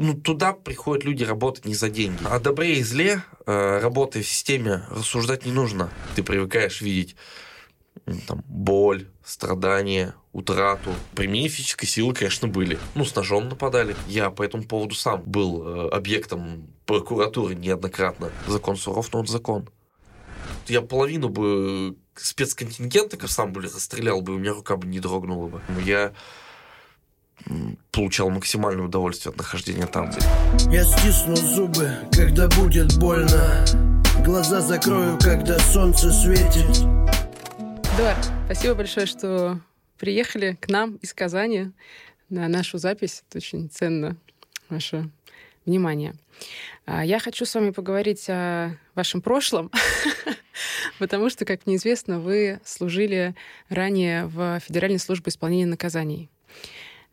ну, туда приходят люди работать не за деньги. О добре и зле, э, работая в системе, рассуждать не нужно. Ты привыкаешь видеть там, боль, страдания, утрату. Применение физической силы, конечно, были. Ну, с ножом нападали. Я по этому поводу сам был э, объектом прокуратуры неоднократно. Закон суров, но он закон. Я половину бы спецконтингента сам бы расстрелял бы, у меня рука бы не дрогнула бы. Я получал максимальное удовольствие от нахождения там. Я стисну зубы, когда будет больно. Глаза закрою, когда солнце светит. Эдуард, спасибо большое, что приехали к нам из Казани на нашу запись. Это очень ценно, ваше внимание. А, я хочу с вами поговорить о вашем прошлом, потому что, как мне известно, вы служили ранее в Федеральной службе исполнения наказаний.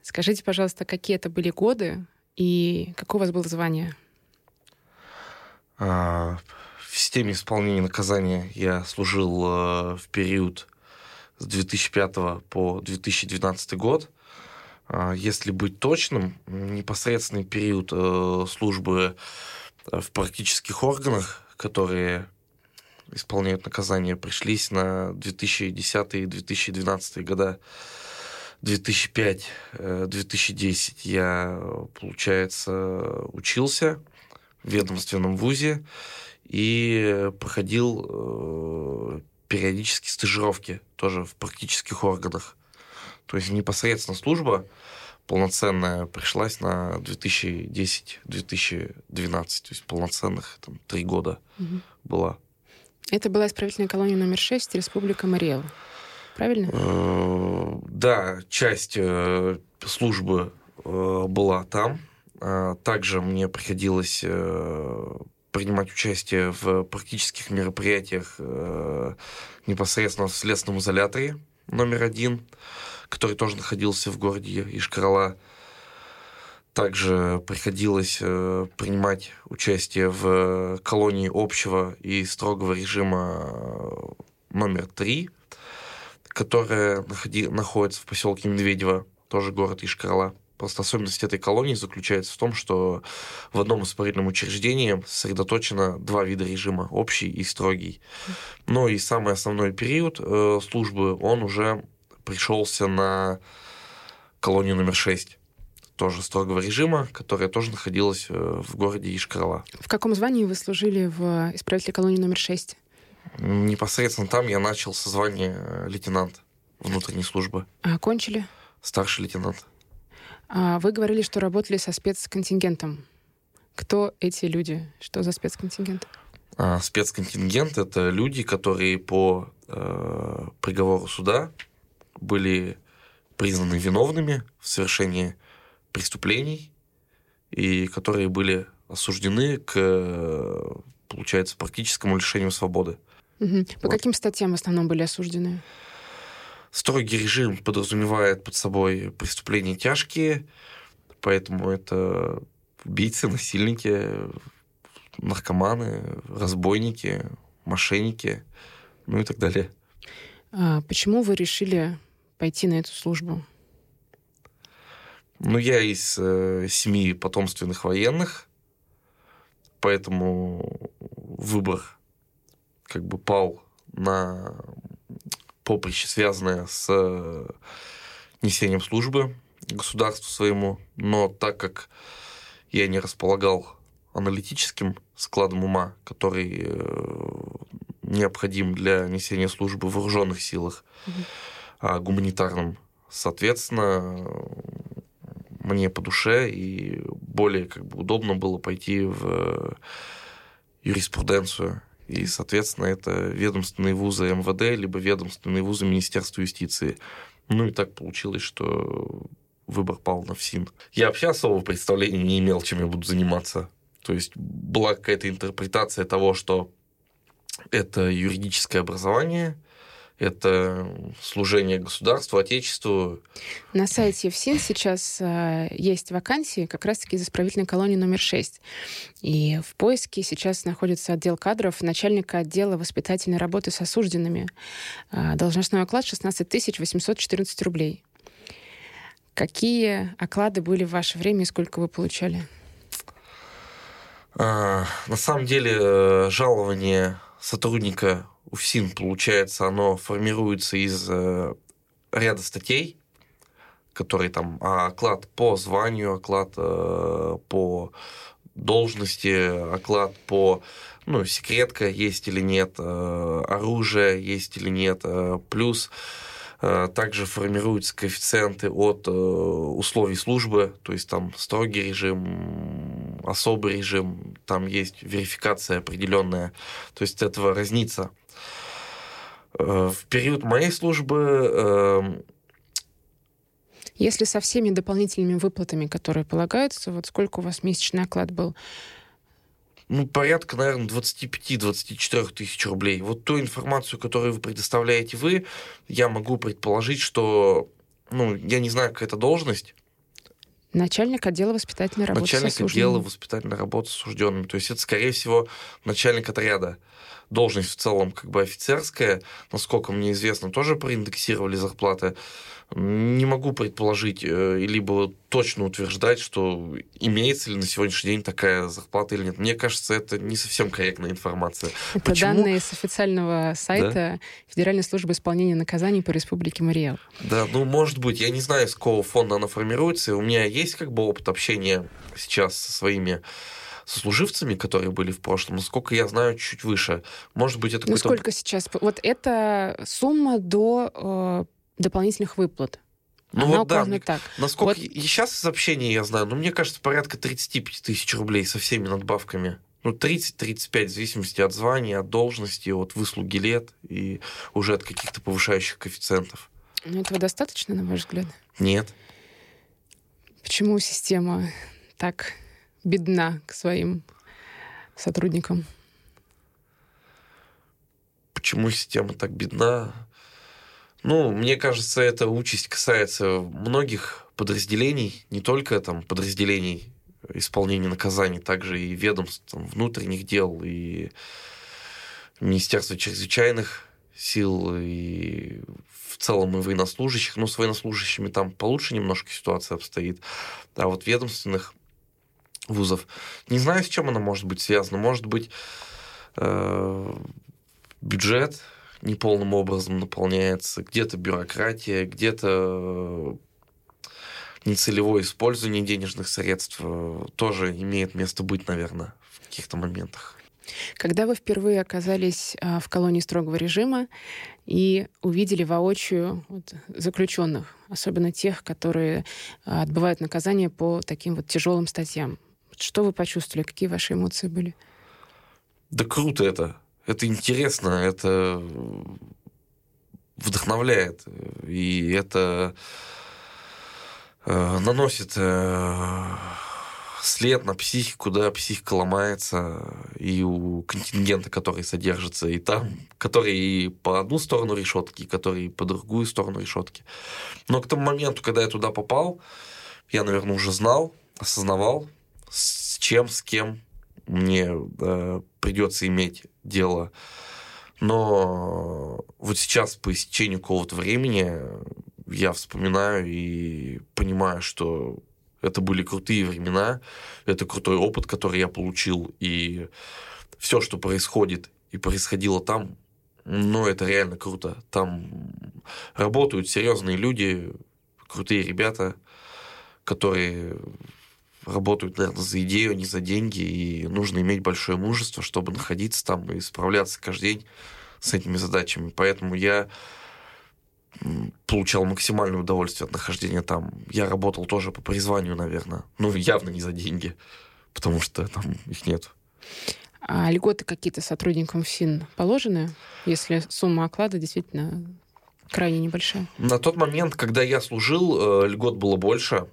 Скажите, пожалуйста, какие это были годы и какое у вас было звание? А, в системе исполнения наказания я служил э, в период с 2005 по 2012 год. А, если быть точным, непосредственный период э, службы э, в практических органах, которые исполняют наказание, пришлись на 2010 и 2012 года. 2005-2010 я, получается, учился в ведомственном вузе и проходил периодически стажировки тоже в практических органах. То есть непосредственно служба полноценная пришлась на 2010-2012, то есть полноценных там три года угу. была. Это была исправительная колония номер 6, Республика Мариэл. Правильно? Э, да, часть э, службы э, была там. Также мне приходилось принимать участие в практических мероприятиях непосредственно в следственном изоляторе номер один, который тоже находился в городе Ишкарала. Также приходилось принимать участие в колонии общего и строгого режима номер три, которая находи, находится в поселке Медведево, тоже город Ишкарала. Просто особенность этой колонии заключается в том, что в одном исправительном учреждении сосредоточено два вида режима, общий и строгий. Но и самый основной период э, службы, он уже пришелся на колонию номер 6 тоже строгого режима, которая тоже находилась э, в городе Ишкарала. В каком звании вы служили в исправительной колонии номер 6? Непосредственно там я начал со звания э, лейтенант внутренней службы. А окончили? Старший лейтенант. А вы говорили, что работали со спецконтингентом. Кто эти люди? Что за спецконтингент? А, спецконтингент — это люди, которые по э, приговору суда были признаны виновными в совершении преступлений и которые были осуждены к, получается, практическому лишению свободы. Угу. По вот. каким статьям в основном были осуждены? Строгий режим подразумевает под собой преступления тяжкие, поэтому это убийцы, насильники, наркоманы, разбойники, мошенники, ну и так далее. А почему вы решили пойти на эту службу? Ну, я из э, семьи потомственных военных, поэтому выбор как бы пал на поприще, связанное с э, несением службы государству своему, но так как я не располагал аналитическим складом ума, который э, необходим для несения службы в вооруженных силах, mm-hmm. а гуманитарным, соответственно, мне по душе и более как бы удобно было пойти в юриспруденцию и, соответственно, это ведомственные вузы МВД, либо ведомственные вузы Министерства юстиции. Ну и так получилось, что выбор пал на ФСИН. Я вообще особого представления не имел, чем я буду заниматься. То есть была какая-то интерпретация того, что это юридическое образование, это служение государству, отечеству. На сайте ФСИН сейчас э, есть вакансии как раз-таки из исправительной колонии номер 6. И в поиске сейчас находится отдел кадров начальника отдела воспитательной работы с осужденными. Э, должностной оклад 16 814 рублей. Какие оклады были в ваше время и сколько вы получали? А, на самом деле э, жалование сотрудника УФСИН, получается, оно формируется из э, ряда статей, которые там а, оклад по званию, оклад э, по должности, оклад по ну, секретка есть или нет, э, оружие есть или нет, э, плюс э, также формируются коэффициенты от условий службы, то есть там строгий режим, особый режим, там есть верификация определенная, то есть этого разница. В период моей службы если со всеми дополнительными выплатами, которые полагаются, вот сколько у вас месячный оклад был? ну, порядка, наверное, 25-24 тысяч рублей. Вот ту информацию, которую вы предоставляете вы, я могу предположить, что, ну, я не знаю, какая это должность, Начальник отдела воспитательной работы Начальник отдела воспитательной работы с осужденными. То есть это, скорее всего, начальник отряда. Должность в целом как бы офицерская, насколько мне известно, тоже проиндексировали зарплаты не могу предположить, э, либо точно утверждать, что имеется ли на сегодняшний день такая зарплата или нет. Мне кажется, это не совсем корректная информация. Это Почему? данные с официального сайта да? Федеральной службы исполнения наказаний по Республике Мариэл. Да, ну, может быть. Я не знаю, с какого фонда она формируется. У меня есть как бы опыт общения сейчас со своими сослуживцами, которые были в прошлом, насколько я знаю, чуть выше. Может быть, это Ну, сколько сейчас? Вот эта сумма до э, дополнительных выплат. Ну Она вот да, мне, так. насколько вот... и сейчас сообщения я знаю, но мне кажется, порядка 35 тысяч рублей со всеми надбавками. Ну, 30-35, в зависимости от звания, от должности, от выслуги лет и уже от каких-то повышающих коэффициентов. Ну, этого достаточно, на ваш взгляд? Нет. Почему система так бедна к своим сотрудникам? Почему система так бедна? Ну, мне кажется, эта участь касается многих подразделений, не только там подразделений исполнения наказаний, также и ведомств там, внутренних дел, и Министерства чрезвычайных сил, и в целом и военнослужащих. Ну, с военнослужащими там получше немножко ситуация обстоит. А вот ведомственных вузов, не знаю, с чем она может быть связана. Может быть, э, бюджет неполным образом наполняется, где-то бюрократия, где-то нецелевое использование денежных средств э, тоже имеет место быть, наверное, в каких-то моментах. Когда вы впервые оказались а, в колонии строгого режима и увидели воочию заключенных, особенно тех, которые отбывают наказание по таким вот тяжелым статьям, что вы почувствовали, какие ваши эмоции были? Да круто это это интересно, это вдохновляет, и это э, наносит э, след на психику, да, психика ломается и у контингента, который содержится, и там, который и по одну сторону решетки, который и по другую сторону решетки. Но к тому моменту, когда я туда попал, я, наверное, уже знал, осознавал, с чем, с кем мне э, придется иметь дело. Но вот сейчас, по истечению какого-то времени, я вспоминаю и понимаю, что это были крутые времена, это крутой опыт, который я получил, и все, что происходит и происходило там, ну, это реально круто. Там работают серьезные люди, крутые ребята, которые работают, наверное, за идею, а не за деньги, и нужно иметь большое мужество, чтобы находиться там и справляться каждый день с этими задачами. Поэтому я получал максимальное удовольствие от нахождения там. Я работал тоже по призванию, наверное. Ну, явно не за деньги, потому что там их нет. А льготы какие-то сотрудникам ФСИН положены, если сумма оклада действительно крайне небольшая? На тот момент, когда я служил, э, льгот было больше.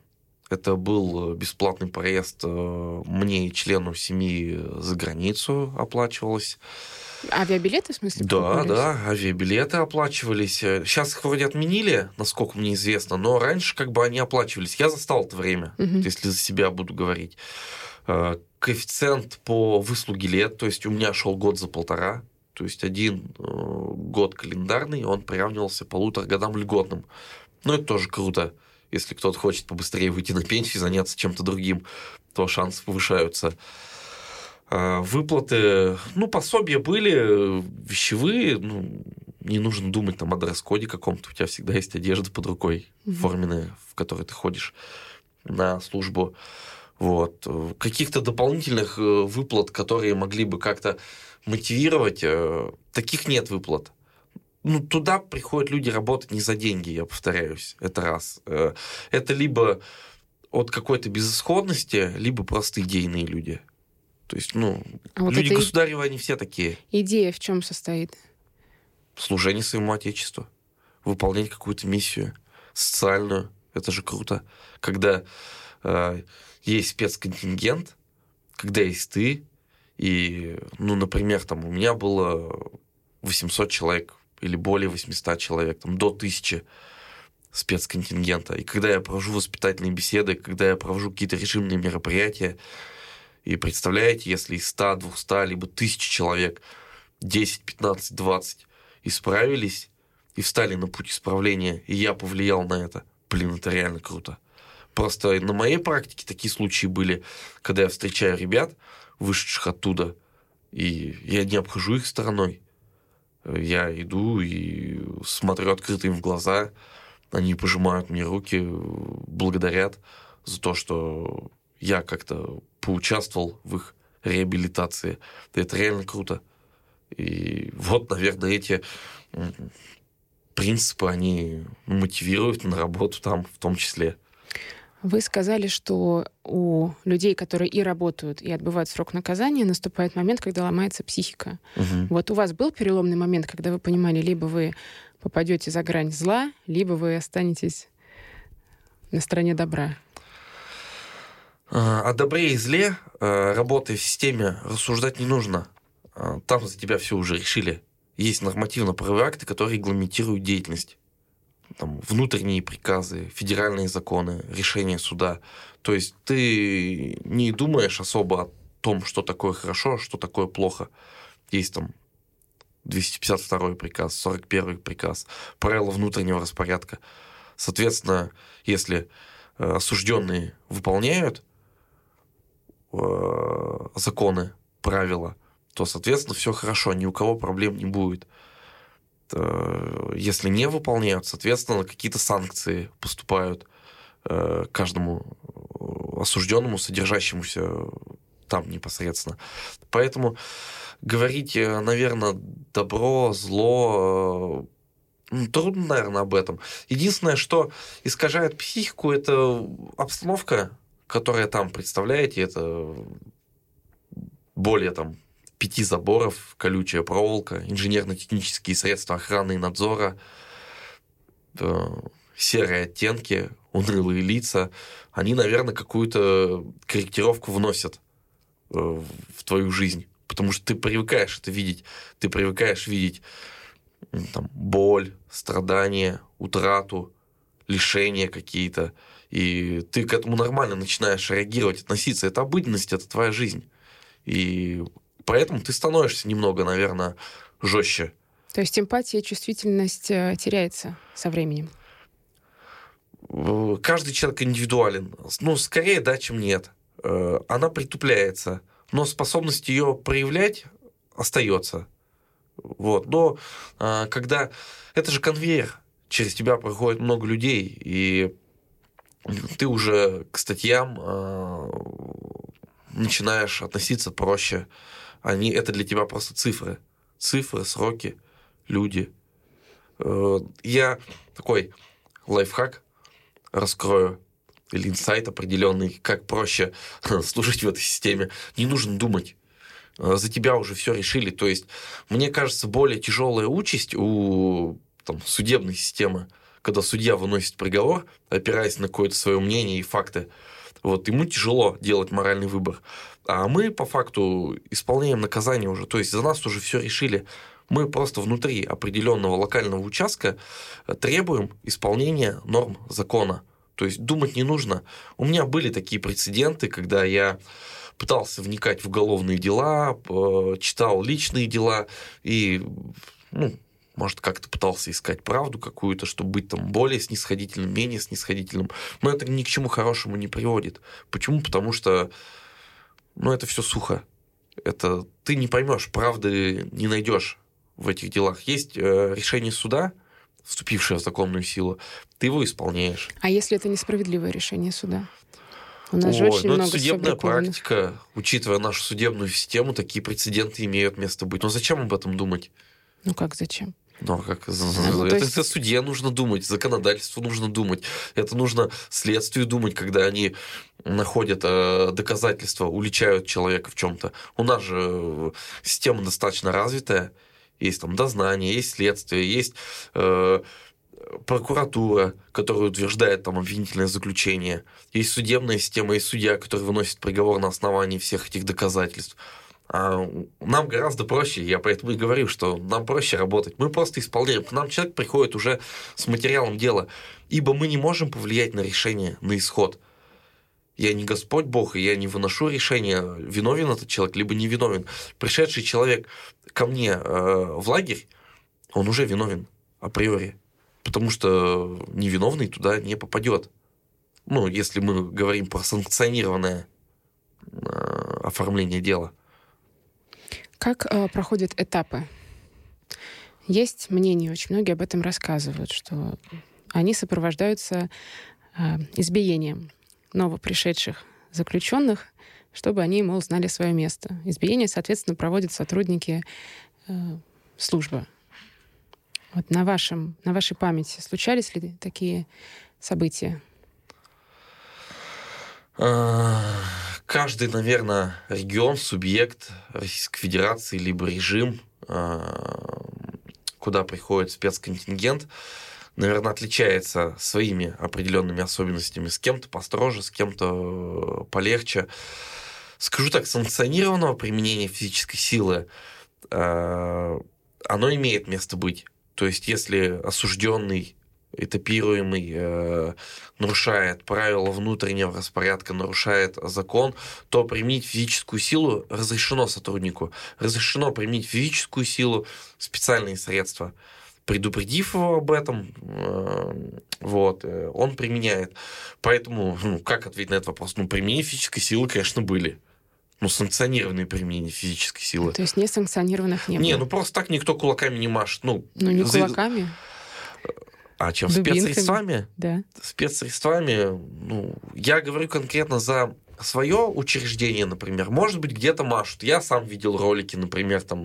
Это был э, бесплатный проезд э, мне и члену семьи за границу оплачивалось. Авиабилеты, в смысле? Да, да, авиабилеты оплачивались. Сейчас их вроде отменили, насколько мне известно, но раньше как бы они оплачивались. Я застал это время, угу. если за себя буду говорить. Э, коэффициент по выслуге лет, то есть у меня шел год за полтора, то есть один год календарный, он приравнивался полутора годам льготным. Ну, это тоже круто. Если кто-то хочет побыстрее выйти на пенсию, заняться чем-то другим, то шансы повышаются. А, выплаты, ну, пособия были, вещевые, ну, не нужно думать там о дресс-коде каком-то, у тебя всегда есть одежда под рукой, mm-hmm. форменная, в которой ты ходишь на службу. Вот. Каких-то дополнительных э, выплат, которые могли бы как-то мотивировать, э, таких нет выплат. Ну, туда приходят люди работать не за деньги, я повторяюсь, это раз. Э, это либо от какой-то безысходности, либо просто идейные люди. То есть, ну, а люди вот государевы, они все такие. Идея в чем состоит? Служение своему отечеству. Выполнять какую-то миссию социальную. Это же круто. Когда э, есть спецконтингент, когда есть ты, и, ну, например, там у меня было 800 человек или более 800 человек, там, до 1000 спецконтингента. И когда я провожу воспитательные беседы, когда я провожу какие-то режимные мероприятия, и представляете, если из 100, 200, либо 1000 человек 10, 15, 20 исправились и встали на путь исправления, и я повлиял на это, блин, это реально круто. Просто на моей практике такие случаи были, когда я встречаю ребят, вышедших оттуда, и я не обхожу их стороной. Я иду и смотрю открыто им в глаза, они пожимают мне руки, благодарят за то, что я как-то поучаствовал в их реабилитации. Это реально круто. И вот, наверное, эти принципы, они мотивируют на работу там в том числе. Вы сказали, что у людей, которые и работают, и отбывают срок наказания, наступает момент, когда ломается психика. Угу. Вот у вас был переломный момент, когда вы понимали, либо вы попадете за грань зла, либо вы останетесь на стороне добра? А, о добре и зле, а, работая в системе, рассуждать не нужно. А, там за тебя все уже решили. Есть нормативно-правовые акты, которые регламентируют деятельность там, внутренние приказы, федеральные законы, решения суда. То есть ты не думаешь особо о том, что такое хорошо, что такое плохо. Есть там 252 приказ, 41 приказ, правила внутреннего распорядка. Соответственно, если э, осужденные выполняют э, законы, правила, то, соответственно, все хорошо, ни у кого проблем не будет. Э, если не выполняют, соответственно, какие-то санкции поступают э, каждому э, осужденному, содержащемуся там непосредственно. Поэтому говорить, наверное, добро, зло, ну, трудно, наверное, об этом. Единственное, что искажает психику, это обстановка, которая там, представляете, это более там пяти заборов, колючая проволока, инженерно-технические средства охраны и надзора, э, серые оттенки, унылые лица, они, наверное, какую-то корректировку вносят э, в твою жизнь. Потому что ты привыкаешь это видеть. Ты привыкаешь видеть там, боль, страдания, утрату, лишения какие-то. И ты к этому нормально начинаешь реагировать, относиться. Это обыденность, это твоя жизнь. И Поэтому ты становишься немного, наверное, жестче. То есть эмпатия, чувствительность э, теряется со временем? Каждый человек индивидуален. Ну, скорее да, чем нет. Э, она притупляется, но способность ее проявлять остается. Вот. Но э, когда... Это же конвейер. Через тебя проходит много людей, и ты уже к статьям начинаешь относиться проще они, это для тебя просто цифры. Цифры, сроки, люди. Э, я такой лайфхак раскрою или инсайт определенный, как проще служить в этой системе. Не нужно думать. Э, за тебя уже все решили. То есть, мне кажется, более тяжелая участь у там, судебной системы, когда судья выносит приговор, опираясь на какое-то свое мнение и факты. Вот ему тяжело делать моральный выбор. А мы по факту исполняем наказание уже. То есть за нас уже все решили. Мы просто внутри определенного локального участка э, требуем исполнения норм закона. То есть думать не нужно. У меня были такие прецеденты, когда я пытался вникать в уголовные дела, э, читал личные дела и, ну, может, как-то пытался искать правду какую-то, чтобы быть там более снисходительным, менее снисходительным. Но это ни к чему хорошему не приводит. Почему? Потому что ну, это все сухо. Это ты не поймешь, правды не найдешь в этих делах. Есть э, решение суда, вступившее в законную силу, ты его исполняешь. А если это несправедливое решение суда? У нас Ой, же очень ну много судебная практика, учитывая нашу судебную систему, такие прецеденты имеют место быть. Но зачем об этом думать? Ну как зачем? Ну, а как? Ну, это, есть... это судье нужно думать, законодательству нужно думать. Это нужно следствию думать, когда они находят э, доказательства, уличают человека в чем-то. У нас же э, система достаточно развитая. Есть там дознание, есть следствие, есть э, прокуратура, которая утверждает там обвинительное заключение. Есть судебная система, есть судья, который выносит приговор на основании всех этих доказательств. А нам гораздо проще, я поэтому и говорю, что нам проще работать. Мы просто исполняем. К нам человек приходит уже с материалом дела, ибо мы не можем повлиять на решение, на исход. Я не Господь Бог, и я не выношу решение, виновен этот человек, либо не виновен. Пришедший человек ко мне э, в лагерь, он уже виновен априори, потому что невиновный туда не попадет. Ну, если мы говорим про санкционированное э, оформление дела. Как э, проходят этапы? Есть мнение, очень многие об этом рассказывают, что они сопровождаются э, избиением новопришедших заключенных, чтобы они, мол, знали свое место. Избиение, соответственно, проводят сотрудники э, службы. Вот на, вашем, на вашей памяти случались ли такие события? Каждый, наверное, регион, субъект Российской Федерации, либо режим, а, куда приходит спецконтингент, наверное, отличается своими определенными особенностями. С кем-то построже, с кем-то э, полегче. Скажу так, санкционированного применения физической силы а, оно имеет место быть. То есть, если осужденный этапируемый э, нарушает правила внутреннего распорядка, нарушает закон, то применить физическую силу разрешено сотруднику. Разрешено применить физическую силу, специальные средства. Предупредив его об этом, э, вот, э, он применяет. Поэтому, ну, как ответить на этот вопрос? Ну, применение физической силы, конечно, были ну, санкционированные применения физической силы. То есть несанкционированных не было? Не, ну просто так никто кулаками не машет. Ну, ну не за... кулаками? А чем Дубинками. спецсредствами? Да. Спецсредствами, ну, я говорю конкретно за свое учреждение, например, может быть, где-то машут. Я сам видел ролики, например, там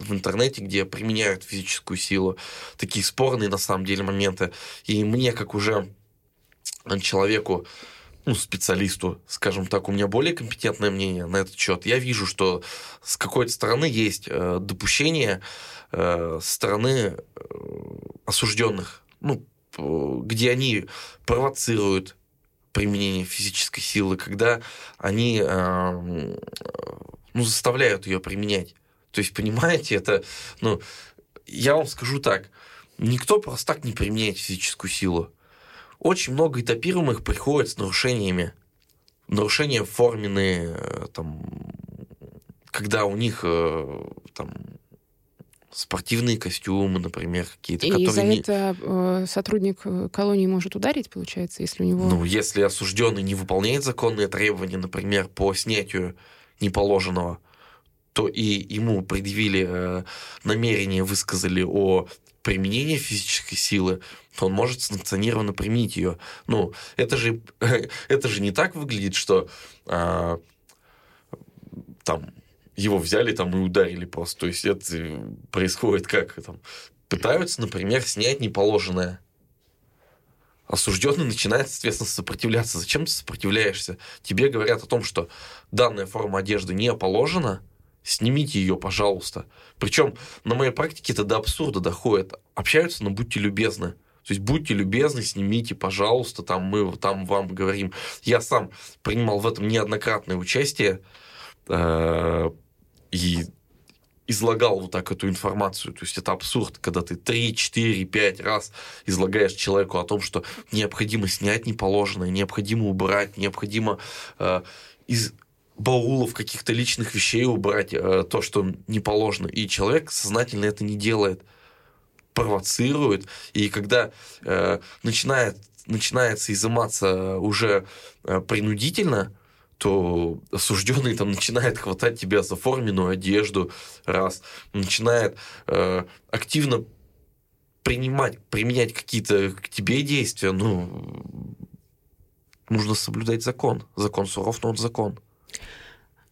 в интернете, где применяют физическую силу. Такие спорные, на самом деле, моменты. И мне, как уже человеку, ну, специалисту, скажем так, у меня более компетентное мнение на этот счет. Я вижу, что с какой-то стороны есть э, допущение э, стороны э, осужденных ну, где они провоцируют применение физической силы, когда они э, ну, заставляют ее применять. То есть, понимаете, это, ну, я вам скажу так, никто просто так не применяет физическую силу. Очень много этапируемых приходят с нарушениями. Нарушения форменные, э, там, когда у них э, там, спортивные костюмы, например, какие-то. И которые за не... это э, сотрудник э, колонии может ударить, получается, если у него... Ну, если осужденный не выполняет законные требования, например, по снятию неположенного, то и ему предъявили э, намерение, высказали о применении физической силы, то он может санкционированно применить ее. Ну, это же, это же не так выглядит, что э, там его взяли там и ударили просто. То есть это происходит как там пытаются, например, снять неположенное. Осужденный начинает, соответственно, сопротивляться. Зачем ты сопротивляешься? Тебе говорят о том, что данная форма одежды не положена, снимите ее, пожалуйста. Причем на моей практике это до абсурда доходит. Общаются, но будьте любезны. То есть будьте любезны, снимите, пожалуйста, там мы там вам говорим. Я сам принимал в этом неоднократное участие э, и излагал вот так эту информацию. То есть это абсурд, когда ты 3, 4, 5 раз излагаешь человеку о том, что необходимо снять неположенное, необходимо убрать, необходимо э, из баулов каких-то личных вещей убрать э, то, что не положено. И человек сознательно это не делает, провоцирует. И когда э, начинает, начинается изыматься уже э, принудительно, то осужденный там начинает хватать тебя за форменную одежду, раз, начинает э, активно принимать, применять какие-то к тебе действия, ну, нужно соблюдать закон. Закон суров, но он закон.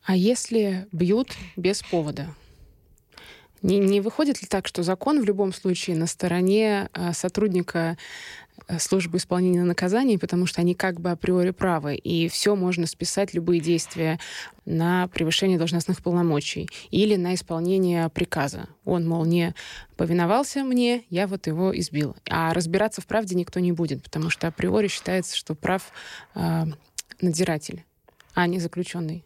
А если бьют без повода? Не, не выходит ли так, что закон в любом случае на стороне а, сотрудника э, службы исполнения наказаний, потому что они как бы априори правы, и все можно списать, любые действия, на превышение должностных полномочий или на исполнение приказа. Он, мол, не повиновался мне, я вот его избил. А разбираться в правде никто не будет, потому что априори считается, что прав э, надзиратель, а не заключенный.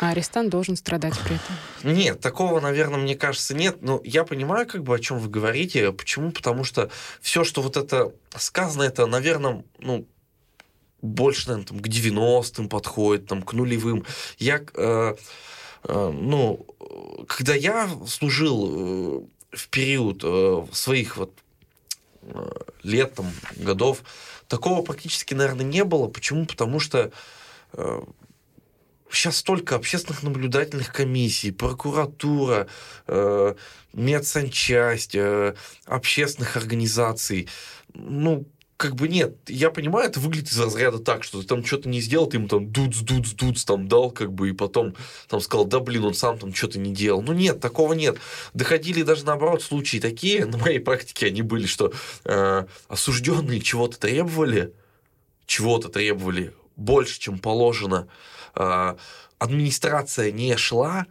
А арестант должен страдать при этом? Нет, такого, наверное, мне кажется, нет. Но я понимаю, как бы, о чем вы говорите. Почему? Потому что все, что вот это сказано, это, наверное, ну, больше, наверное, там, к 90-м подходит, там, к нулевым. Я, э, э, ну, когда я служил э, в период э, своих вот э, лет, там, годов, такого практически, наверное, не было. Почему? Потому что э, сейчас столько общественных наблюдательных комиссий, прокуратура, э, медсанчасть, э, общественных организаций. Ну, как бы нет, я понимаю, это выглядит из разряда так, что ты там что-то не сделал, ты ему там дуц, дуц, дуц там дал, как бы, и потом там сказал, да блин, он сам там что-то не делал. Ну нет, такого нет. Доходили даже наоборот случаи такие, на моей практике они были, что э, осужденные чего-то требовали, чего-то требовали больше, чем положено, администрация не шла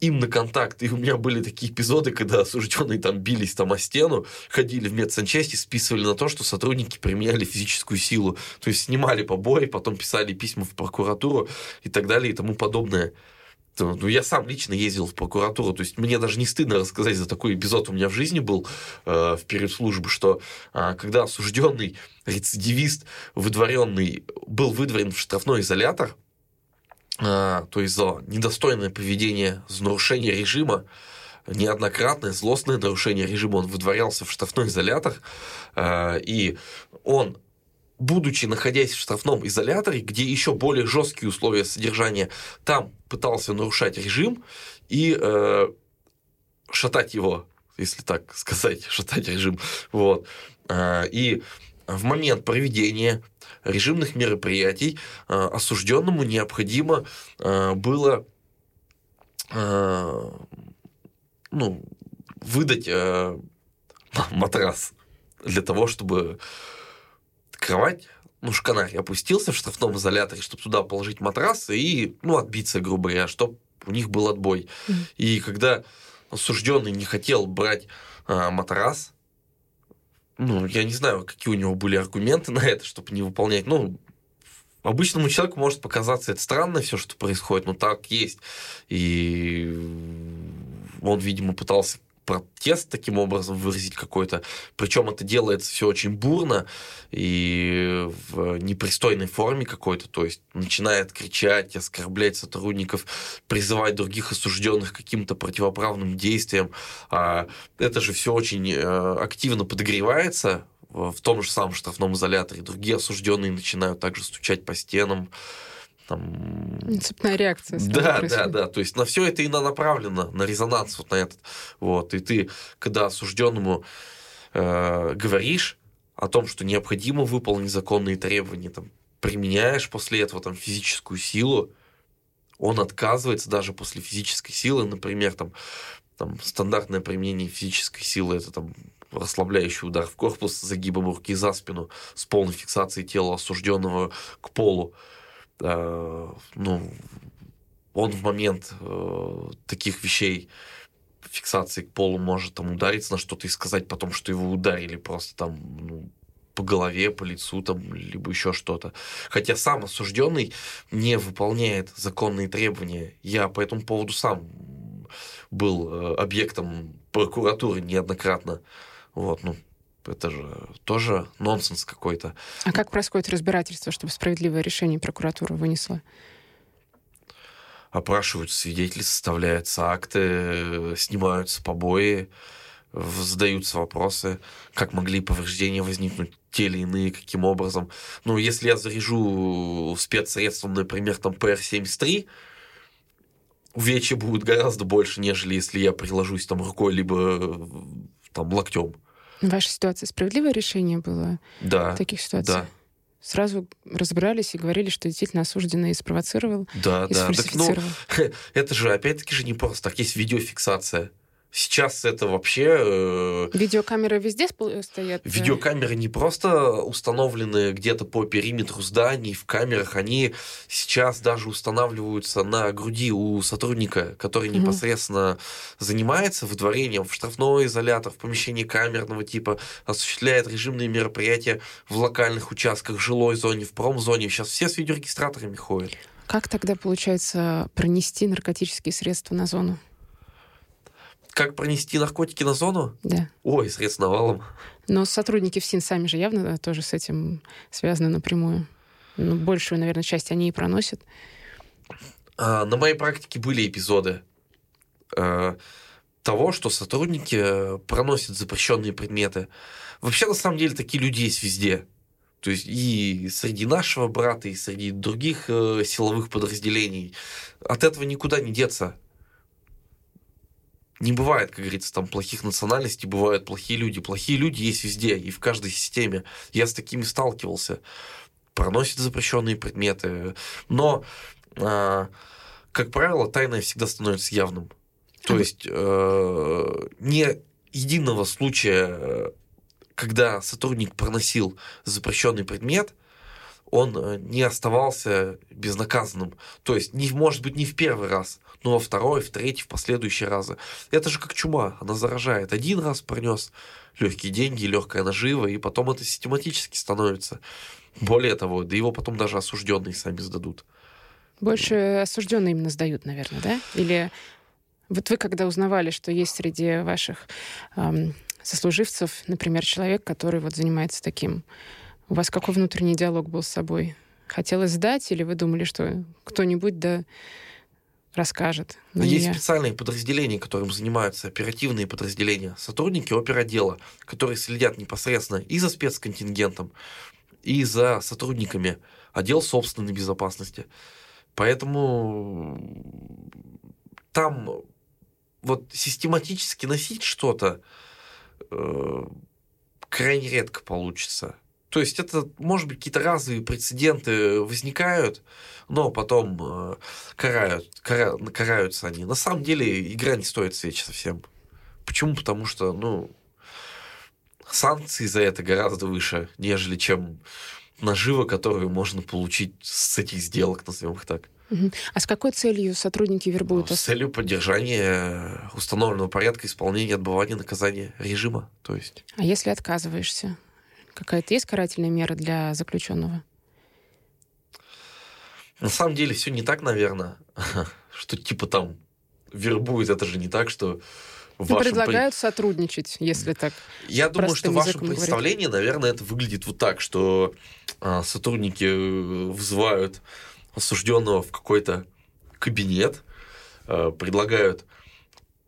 им на контакт. И у меня были такие эпизоды, когда осужденные там бились там о стену, ходили в медсанчасть и списывали на то, что сотрудники применяли физическую силу. То есть снимали побои, потом писали письма в прокуратуру и так далее и тому подобное. Ну, я сам лично ездил в прокуратуру, то есть мне даже не стыдно рассказать за такой эпизод у меня в жизни был э, в период службы, что э, когда осужденный рецидивист, выдворенный, был выдворен в штрафной изолятор, то есть за недостойное поведение, за нарушение режима, неоднократное злостное нарушение режима, он выдворялся в штрафной изолятор, а, и он будучи находясь в штрафном изоляторе, где еще более жесткие условия содержания, там пытался нарушать режим и э, шатать его, если так сказать, шатать режим. Вот. Э, и в момент проведения режимных мероприятий э, осужденному необходимо э, было э, ну, выдать матрас для того, чтобы кровать ну, шканарь опустился в штрафном изоляторе, чтобы туда положить матрас и, ну, отбиться, грубо говоря, чтобы у них был отбой. Mm. И когда осужденный не хотел брать а, матрас, ну, я не знаю, какие у него были аргументы на это, чтобы не выполнять. Ну, обычному человеку может показаться это странно все, что происходит, но так есть. И он, видимо, пытался протест таким образом выразить какой-то. Причем это делается все очень бурно и в непристойной форме какой-то. То есть начинает кричать, оскорблять сотрудников, призывать других осужденных к каким-то противоправным действиям. А это же все очень э, активно подогревается в том же самом штрафном изоляторе. Другие осужденные начинают также стучать по стенам, там... Цепная реакция. Да, да, да. То есть на все это и направлено, на резонанс вот на этот. Вот. И ты, когда осужденному э, говоришь о том, что необходимо выполнить законные требования, там, применяешь после этого там, физическую силу, он отказывается даже после физической силы, например, там, там стандартное применение физической силы это там расслабляющий удар в корпус с загибом руки за спину с полной фиксацией тела осужденного к полу. Э, ну, он в момент э, таких вещей фиксации к полу может там удариться на что-то и сказать потом, что его ударили просто там ну, по голове, по лицу, там, либо еще что-то. Хотя сам осужденный не выполняет законные требования. Я по этому поводу сам был э, объектом прокуратуры неоднократно. Вот, ну, это же тоже нонсенс какой-то. А как происходит разбирательство, чтобы справедливое решение прокуратура вынесла? Опрашиваются свидетели, составляются акты, снимаются побои, задаются вопросы, как могли повреждения возникнуть те или иные, каким образом. Ну, если я заряжу спецсредством, например, там PR-73, увечья будет гораздо больше, нежели если я приложусь там рукой, либо там локтем. Ваша ситуация справедливое решение было? Да. В таких ситуациях? Да. Сразу разбирались и говорили, что действительно осужденный спровоцировал Да, и да. Так, ну, это же, опять-таки же не просто так. Есть видеофиксация. Сейчас это вообще... э, Видеокамеры везде спо- стоят? э, Видеокамеры не просто установлены где-то по периметру зданий в камерах, они сейчас даже устанавливаются на груди у сотрудника, который Мгм. непосредственно занимается выдворением в штрафной изолятор, в помещении камерного типа, осуществляет режимные мероприятия в локальных участках, в жилой зоне, в промзоне. Сейчас все с видеорегистраторами ходят. Как тогда получается пронести наркотические средства на зону? Как пронести наркотики на зону? Да. Ой, средств навалом. Но сотрудники ФСИН сами же явно да, тоже с этим связаны напрямую. Ну, большую, наверное, часть они и проносят. А, На моей практике были эпизоды э, того, что сотрудники э, проносят запрещенные предметы. Вообще, на самом деле, такие люди есть везде. То есть и среди нашего брата, и среди других э, силовых подразделений. От этого никуда не деться. Не бывает, как говорится, там плохих национальностей, бывают плохие люди. Плохие люди есть везде, и в каждой системе. Я с такими сталкивался. Проносят запрещенные предметы. Но а, как правило, тайное всегда становится явным. То есть э, не единого случая, э, когда сотрудник проносил запрещенный предмет, он э, не оставался безнаказанным. То есть, не, может быть, не в первый раз, но во второй, в третий, в последующие разы. Это же как чума, она заражает. Один раз пронес легкие деньги, легкая нажива, и потом это систематически становится. Более того, да его потом даже осужденные сами сдадут. Больше осужденные именно сдают, наверное, да? Или вот вы когда узнавали, что есть среди ваших ам, сослуживцев, например, человек, который вот занимается таким, у вас какой внутренний диалог был с собой? Хотелось сдать, или вы думали, что кто-нибудь да расскажет? но Есть я? специальные подразделения, которым занимаются оперативные подразделения, сотрудники оперотдела, которые следят непосредственно и за спецконтингентом, и за сотрудниками отдел собственной безопасности. Поэтому там вот систематически носить что-то э, крайне редко получится. То есть это, может быть, какие-то разовые прецеденты возникают, но потом э, карают, кара- караются они. На самом деле игра не стоит свеч совсем. Почему? Потому что, ну, санкции за это гораздо выше, нежели чем нажива, которую можно получить с этих сделок, назовем их так. А с какой целью сотрудники вербуют? С целью поддержания установленного порядка исполнения отбывания наказания режима. То есть А если отказываешься? Какая-то есть карательная мера для заключенного? На самом деле все не так, наверное, что типа там вербуют. Это же не так, что Ну, вашем при- предлагают сотрудничать, если так. Я думаю, что простым в вашем языком говорить. наверное, это выглядит вот так, что а, сотрудники э, вызывают осужденного в какой-то кабинет, э, предлагают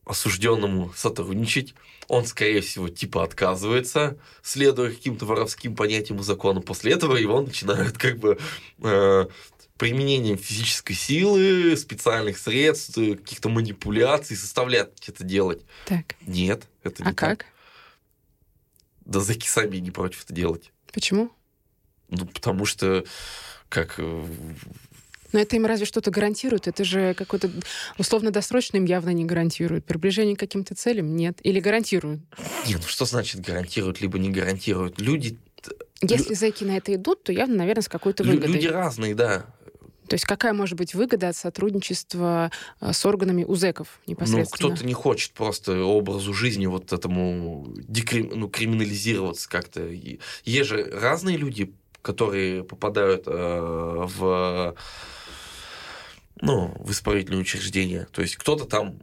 осужденному сотрудничать. Он, скорее всего, типа отказывается, следуя каким-то воровским понятиям и законам. После этого его начинают как бы э, применением физической силы, специальных средств, каких-то манипуляций заставлять это делать. Так. Нет, это не А так. как? Да зэки сами не против это делать. Почему? Ну, потому что как... Но это им разве что-то гарантирует? Это же какой-то условно-досрочно им явно не гарантирует. Приближение к каким-то целям нет. Или гарантируют. Не, ну что значит гарантируют, либо не гарантируют? Люди, Если зэки на это идут, то явно, наверное, с какой-то лю- выгодой. люди разные, да. То есть какая может быть выгода от сотрудничества э, с органами у зэков Ну, непосредственно? кто-то не хочет просто образу жизни вот этому декри- ну, криминализироваться как-то. Есть же разные люди, которые попадают э, в ну, в исправительные учреждения. То есть кто-то там,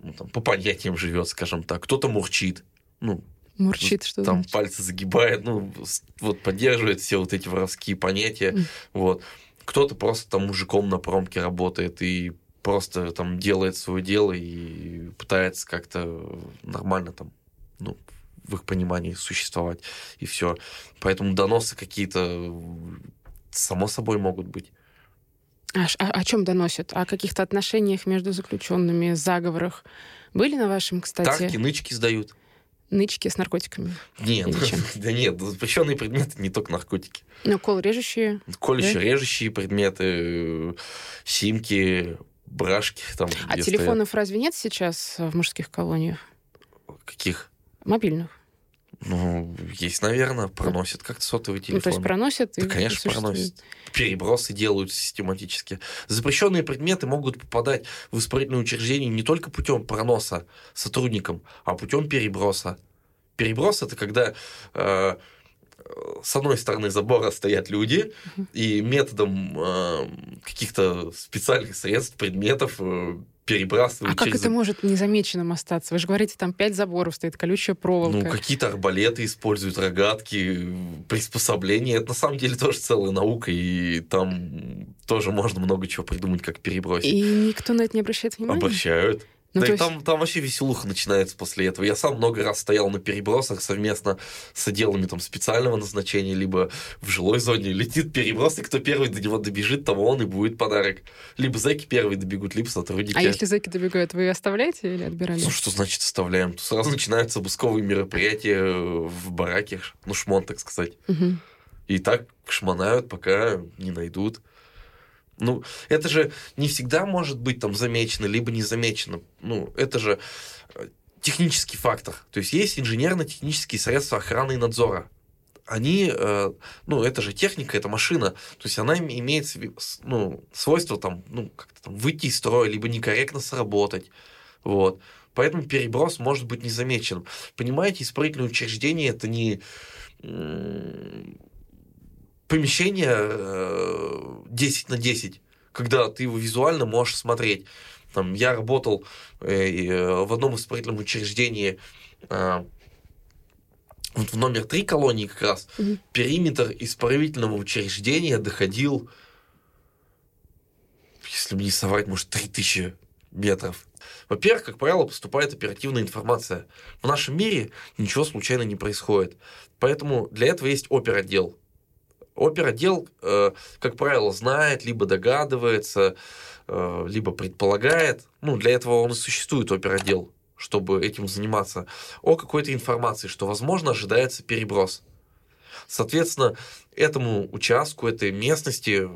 ну, там по понятиям живет, скажем так, кто-то мурчит. Ну, Мурчит, что там значит? пальцы загибает, ну, вот поддерживает все вот эти воровские понятия. Мгм. Вот. Кто-то просто там мужиком на промке работает и просто там делает свое дело и пытается как-то нормально там ну, в их понимании существовать, и все. Поэтому доносы какие-то само собой могут быть. А, а о чем доносят? О каких-то отношениях между заключенными, заговорах? Были на вашем, кстати? Тарки, нычки сдают. Нычки с наркотиками? Нет, да нет, запрещенные предметы не только наркотики. Ну, кол режущие? Колющие, да? режущие предметы, симки, брашки. Там, а телефонов стоят. разве нет сейчас в мужских колониях? Каких? Мобильных. Ну, есть, наверное, проносят как-то сотовый телефон. Ну, то есть проносят? Да, конечно, проносят. Перебросы делают систематически. Запрещенные предметы могут попадать в исправительное учреждение не только путем проноса сотрудникам, а путем переброса. Переброс это когда э, с одной стороны забора стоят люди, и методом э, каких-то специальных средств, предметов э, перебрасывают. А как через... это может незамеченным остаться? Вы же говорите, там пять заборов стоит, колючая проволока. Ну, какие-то арбалеты используют, рогатки, приспособления. Это на самом деле тоже целая наука, и там тоже можно много чего придумать, как перебросить. И никто на это не обращает внимания? Обращают. Ну, да и есть... там, там вообще веселуха начинается после этого. Я сам много раз стоял на перебросах совместно с отделами там, специального назначения, либо в жилой зоне. Летит переброс, и кто первый до него добежит, того он и будет подарок. Либо зэки первые добегут, либо сотрудники. А если зэки добегают, вы оставляете или отбираете? Ну, что значит оставляем? Тут сразу начинаются обысковые мероприятия в бараке. Ну, шмон, так сказать. Угу. И так шмонают, пока не найдут. Ну, это же не всегда может быть там замечено, либо не замечено. Ну, это же э, технический фактор. То есть есть инженерно-технические средства охраны и надзора. Они, э, ну, это же техника, это машина. То есть она имеет ну, свойство там, ну, как-то там выйти из строя, либо некорректно сработать. Вот. Поэтому переброс может быть не замечен. Понимаете, исправительное учреждение это не помещение 10 э, на 10, когда ты его визуально можешь смотреть. Там, я работал э, э, в одном исправительном учреждении вот в номер три колонии как раз mm-hmm. периметр исправительного учреждения доходил, если мне не соврать, может, 3000 метров. Во-первых, как правило, поступает оперативная информация. В нашем мире ничего случайно не происходит. Поэтому для этого есть оперотдел. Оперотдел, э, как правило, знает, либо догадывается, э, либо предполагает, ну, для этого он и существует, оперотдел, чтобы этим заниматься, о какой-то информации, что, возможно, ожидается переброс. Соответственно, этому участку, этой местности,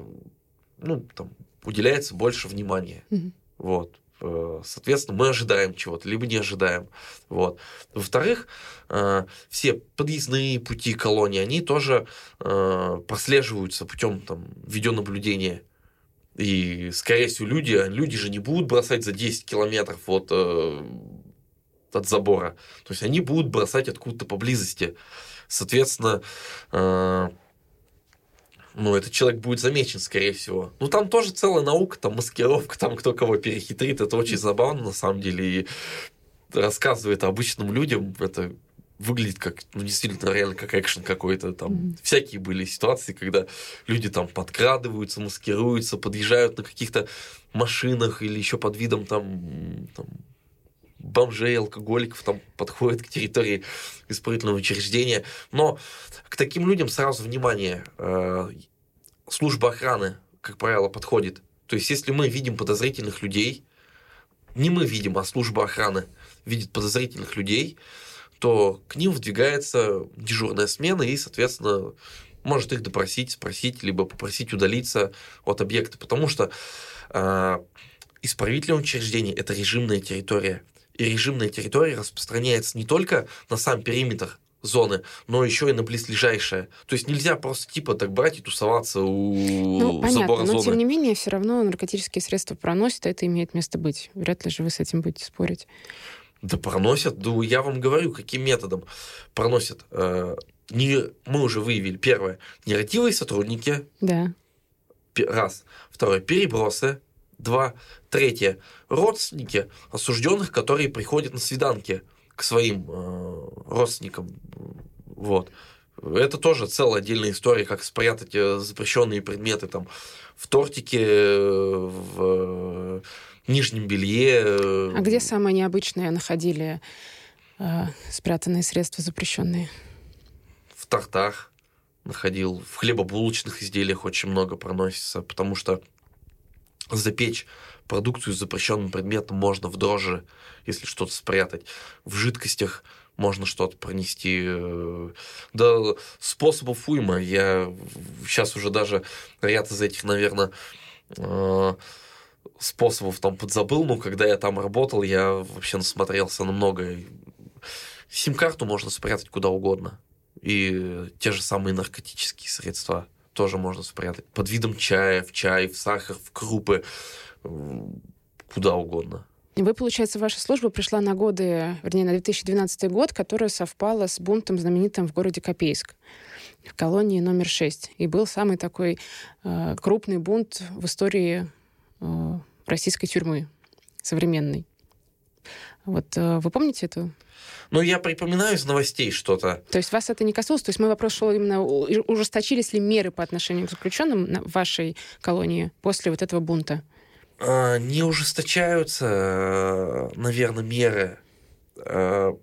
ну, там, уделяется больше внимания. Mm-hmm. Вот. Э, соответственно, мы ожидаем чего-то, либо не ожидаем. Вот. Во-вторых, э, все подъездные пути колонии, они тоже э, прослеживаются путем там, видеонаблюдения. И, скорее всего, люди, люди же не будут бросать за 10 километров от, от забора. То есть они будут бросать откуда-то поблизости. Соответственно, ну, этот человек будет замечен, скорее всего. Ну, там тоже целая наука, там маскировка, там кто кого перехитрит. Это очень забавно, на самом деле. И рассказывает обычным людям, это выглядит как, ну, действительно, реально как экшен какой-то. Там mm-hmm. всякие были ситуации, когда люди там подкрадываются, маскируются, подъезжают на каких-то машинах или еще под видом там, там бомжей, алкоголиков там подходят к территории исправительного учреждения. Но к таким людям сразу внимание. Э, служба охраны, как правило, подходит. То есть, если мы видим подозрительных людей, не мы видим, а служба охраны видит подозрительных людей, то к ним выдвигается дежурная смена и, соответственно, может их допросить, спросить, либо попросить удалиться от объекта. Потому что э, исправительное учреждение – это режимная территория и режимная территория распространяется не только на сам периметр зоны, но еще и на близлежащее. То есть нельзя просто типа так брать и тусоваться у ну, понятно, забора но зоны. тем не менее все равно наркотические средства проносят, а это имеет место быть. Вряд ли же вы с этим будете спорить. Да проносят, да я вам говорю, каким методом проносят. Э, не, мы уже выявили, первое, нерадивые сотрудники. Да. Раз. Второе, перебросы. Два. Третье. Родственники осужденных, которые приходят на свиданки к своим э, родственникам. Вот. Это тоже целая отдельная история, как спрятать э, запрещенные предметы там в тортике, в нижнем белье. А где самое необычное находили э, спрятанные средства запрещенные? В тортах находил, в хлебобулочных изделиях очень много проносится, потому что запечь продукцию с запрещенным предметом можно в дрожжи, если что-то спрятать. В жидкостях можно что-то пронести. Да, способов уйма. Я сейчас уже даже ряд из этих, наверное, э, способов там подзабыл, но когда я там работал, я вообще насмотрелся на много. Сим-карту можно спрятать куда угодно. И те же самые наркотические средства тоже можно спрятать. Под видом чая, в чай, в сахар, в крупы, куда угодно. Вы, получается, ваша служба пришла на годы, вернее, на 2012 год, который совпало с бунтом знаменитым в городе Копейск в колонии номер 6. И был самый такой э, крупный бунт в истории э, российской тюрьмы современной. Вот э, вы помните эту? Ну, я припоминаю из новостей что-то. То есть вас это не коснулось? То есть мой вопрос шел именно, ужесточились ли меры по отношению к заключенным в вашей колонии после вот этого бунта? А, Не ужесточаются, наверное, меры. А,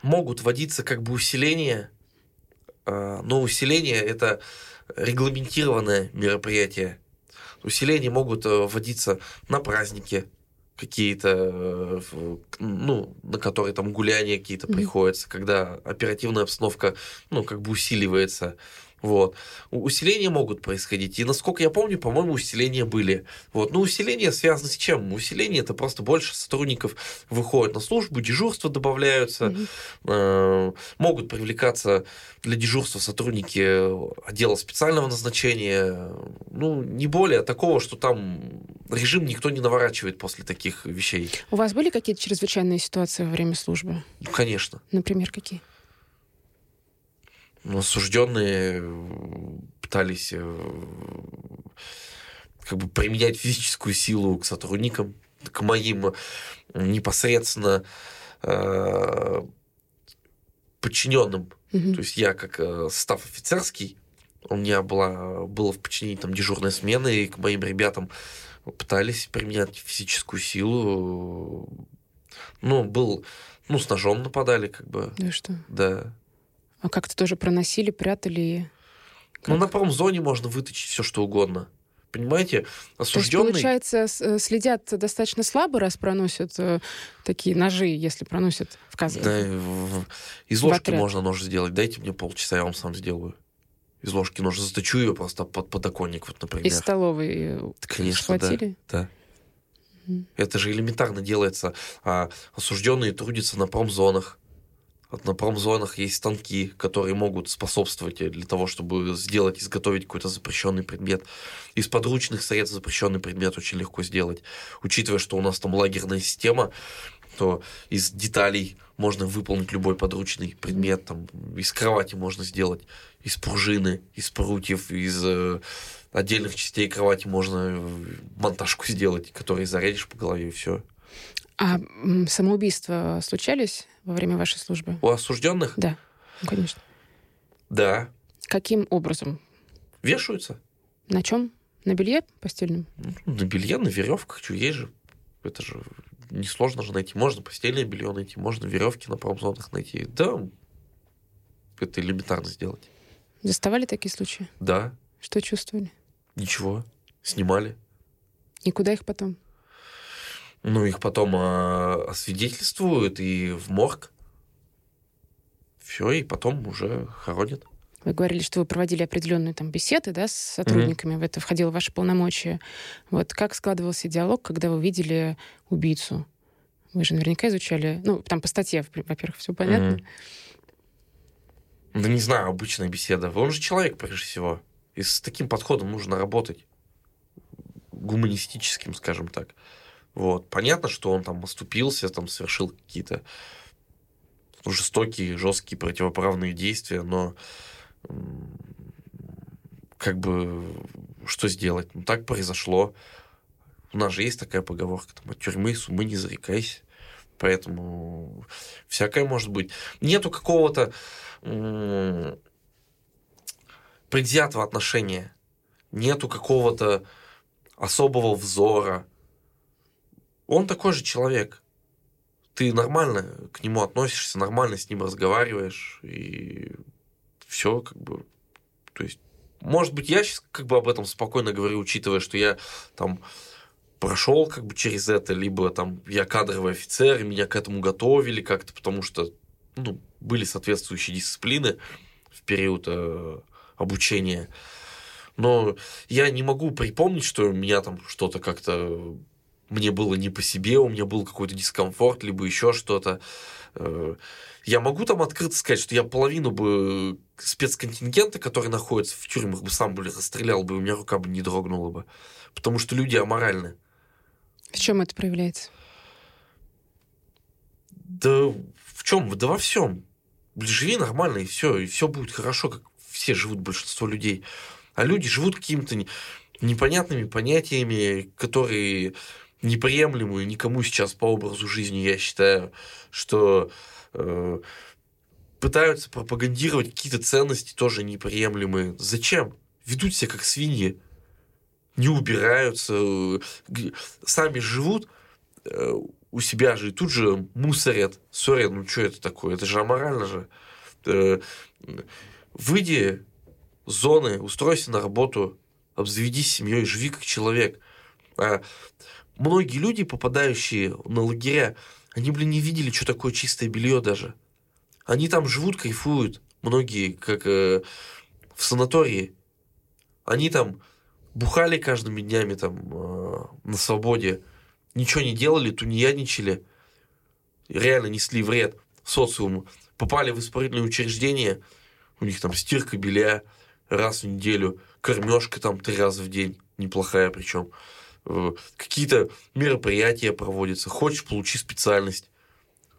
Могут вводиться как бы усиления, но усиление – это регламентированное мероприятие. Усиления могут э, вводиться на праздники какие-то, э, ну, на которые там гуляния какие-то Мгм. приходятся, когда оперативная обстановка, ну, как бы усиливается. Вот. Усиления могут происходить. И насколько я помню, по-моему, усиления были. Вот. Но усиление связано с чем? Усиление это просто больше сотрудников выходят на службу, дежурства добавляются, э, могут привлекаться для дежурства сотрудники отдела специального назначения. Ну, не более такого, что там режим никто не наворачивает после таких вещей. У вас были какие-то чрезвычайные ситуации во время службы? Ну, конечно. Например, какие? Ну, осужденные пытались э, как бы применять физическую силу к сотрудникам, к моим непосредственно э, подчиненным. Мгм. То есть я как э, состав офицерский, у меня была, было в подчинении там дежурная смена, и к моим ребятам пытались применять физическую силу. Ну, был, ну, с ножом нападали, как бы, Да что? да. А как-то тоже проносили, прятали? Ну, Как? на промзоне можно вытащить все, что угодно. Понимаете, То есть, осужденный... получается, э, следят достаточно слабо, раз проносят э, такие ножи, если проносят в каз... Да, в- из ложки можно нож сделать. Дайте мне полчаса, я вам сам сделаю. Из ложки нож заточу ее просто под подоконник, вот, например. Из столовой э, Конечно, да. схватили? Да. Мгм. Это же элементарно делается. А осужденные трудятся на промзонах. Вот на промзонах есть станки, которые могут способствовать для того, чтобы сделать, изготовить какой-то запрещенный предмет. Из подручных средств запрещенный предмет очень легко сделать. Учитывая, что у нас там лагерная система, то из деталей можно выполнить любой подручный предмет. Там, из кровати можно сделать, из пружины, из прутьев, из э, отдельных частей кровати можно э, монтажку сделать, которой зарядишь по голове и все. А самоубийства случались во время вашей службы? У осужденных, Да, ну, конечно. да, Каким образом? вешаются. На чем? На белье постельном? Ну, на белье, на веревках, что есть же. Это же несложно же найти. Можно постельное белье найти, можно веревки на промзонах найти. Да, это элементарно сделать. Заставали такие случаи? Да, Что чувствовали? ничего, снимали. И куда их потом? Ну, их потом а, освидетельствуют и в морг. Все, и потом уже хоронят. Вы говорили, что вы проводили определенные там беседы, да, с сотрудниками, в это входило в ваши полномочия. Вот как складывался диалог, когда вы видели убийцу? Вы же наверняка изучали, ну, там по статье, во-первых, все понятно. Мгм. Да не знаю, обычная беседа. Он же человек, прежде всего. И с таким подходом нужно работать. Гуманистическим, скажем так. Вот. Понятно, что он там оступился, там совершил какие-то жестокие, жесткие противоправные действия, но как бы что сделать? Ну, так произошло. У нас же есть такая поговорка, там, от тюрьмы с умы не зарекайся. Поэтому всякое может быть. Нету какого-то м, предвзятого отношения. Нету какого-то особого взора. Он такой же человек. ты нормально к нему относишься, нормально с ним разговариваешь, и все, как бы, то есть, может быть, я сейчас как бы об этом спокойно говорю, учитывая, что я там прошел как бы через это, либо там я кадровый офицер, и меня к этому готовили как-то, потому что ну, были соответствующие дисциплины в период э, обучения. Но я не могу припомнить, что меня там что-то как-то мне было не по себе, у меня был какой-то дискомфорт, либо еще что-то. Э, я могу там открыто сказать, что я половину бы спецконтингента, который находится в тюрьмах, бы сам бы расстрелял бы, и у меня рука бы не дрогнула бы. Потому что люди аморальны. В чем это проявляется? Да в чем? Да во всем. Живи нормально, и все, и все будет хорошо, как все живут, большинство людей. А люди живут какими-то непонятными понятиями, которые неприемлемые никому сейчас по образу жизни, я считаю, что э, пытаются пропагандировать какие-то ценности тоже неприемлемые. Зачем? Ведут себя как свиньи не убираются, э, сами живут э, у себя же, и тут же мусорят. Сори, ну что это такое? Это же аморально же. Э, выйди зоны, устройся на работу, обзаведись семьей, живи как человек. А многие люди, попадающие на лагеря, они, блин, не видели, что такое чистое белье даже. Они там живут, кайфуют. Многие, как э, в санатории. Они там бухали каждыми днями там э, на свободе, ничего не делали, тунеядничали, реально несли вред социуму, попали в исправительное учреждение, у них там стирка белья раз в неделю, кормежка там три раза в день, неплохая причем, какие-то мероприятия проводятся, хочешь, получи специальность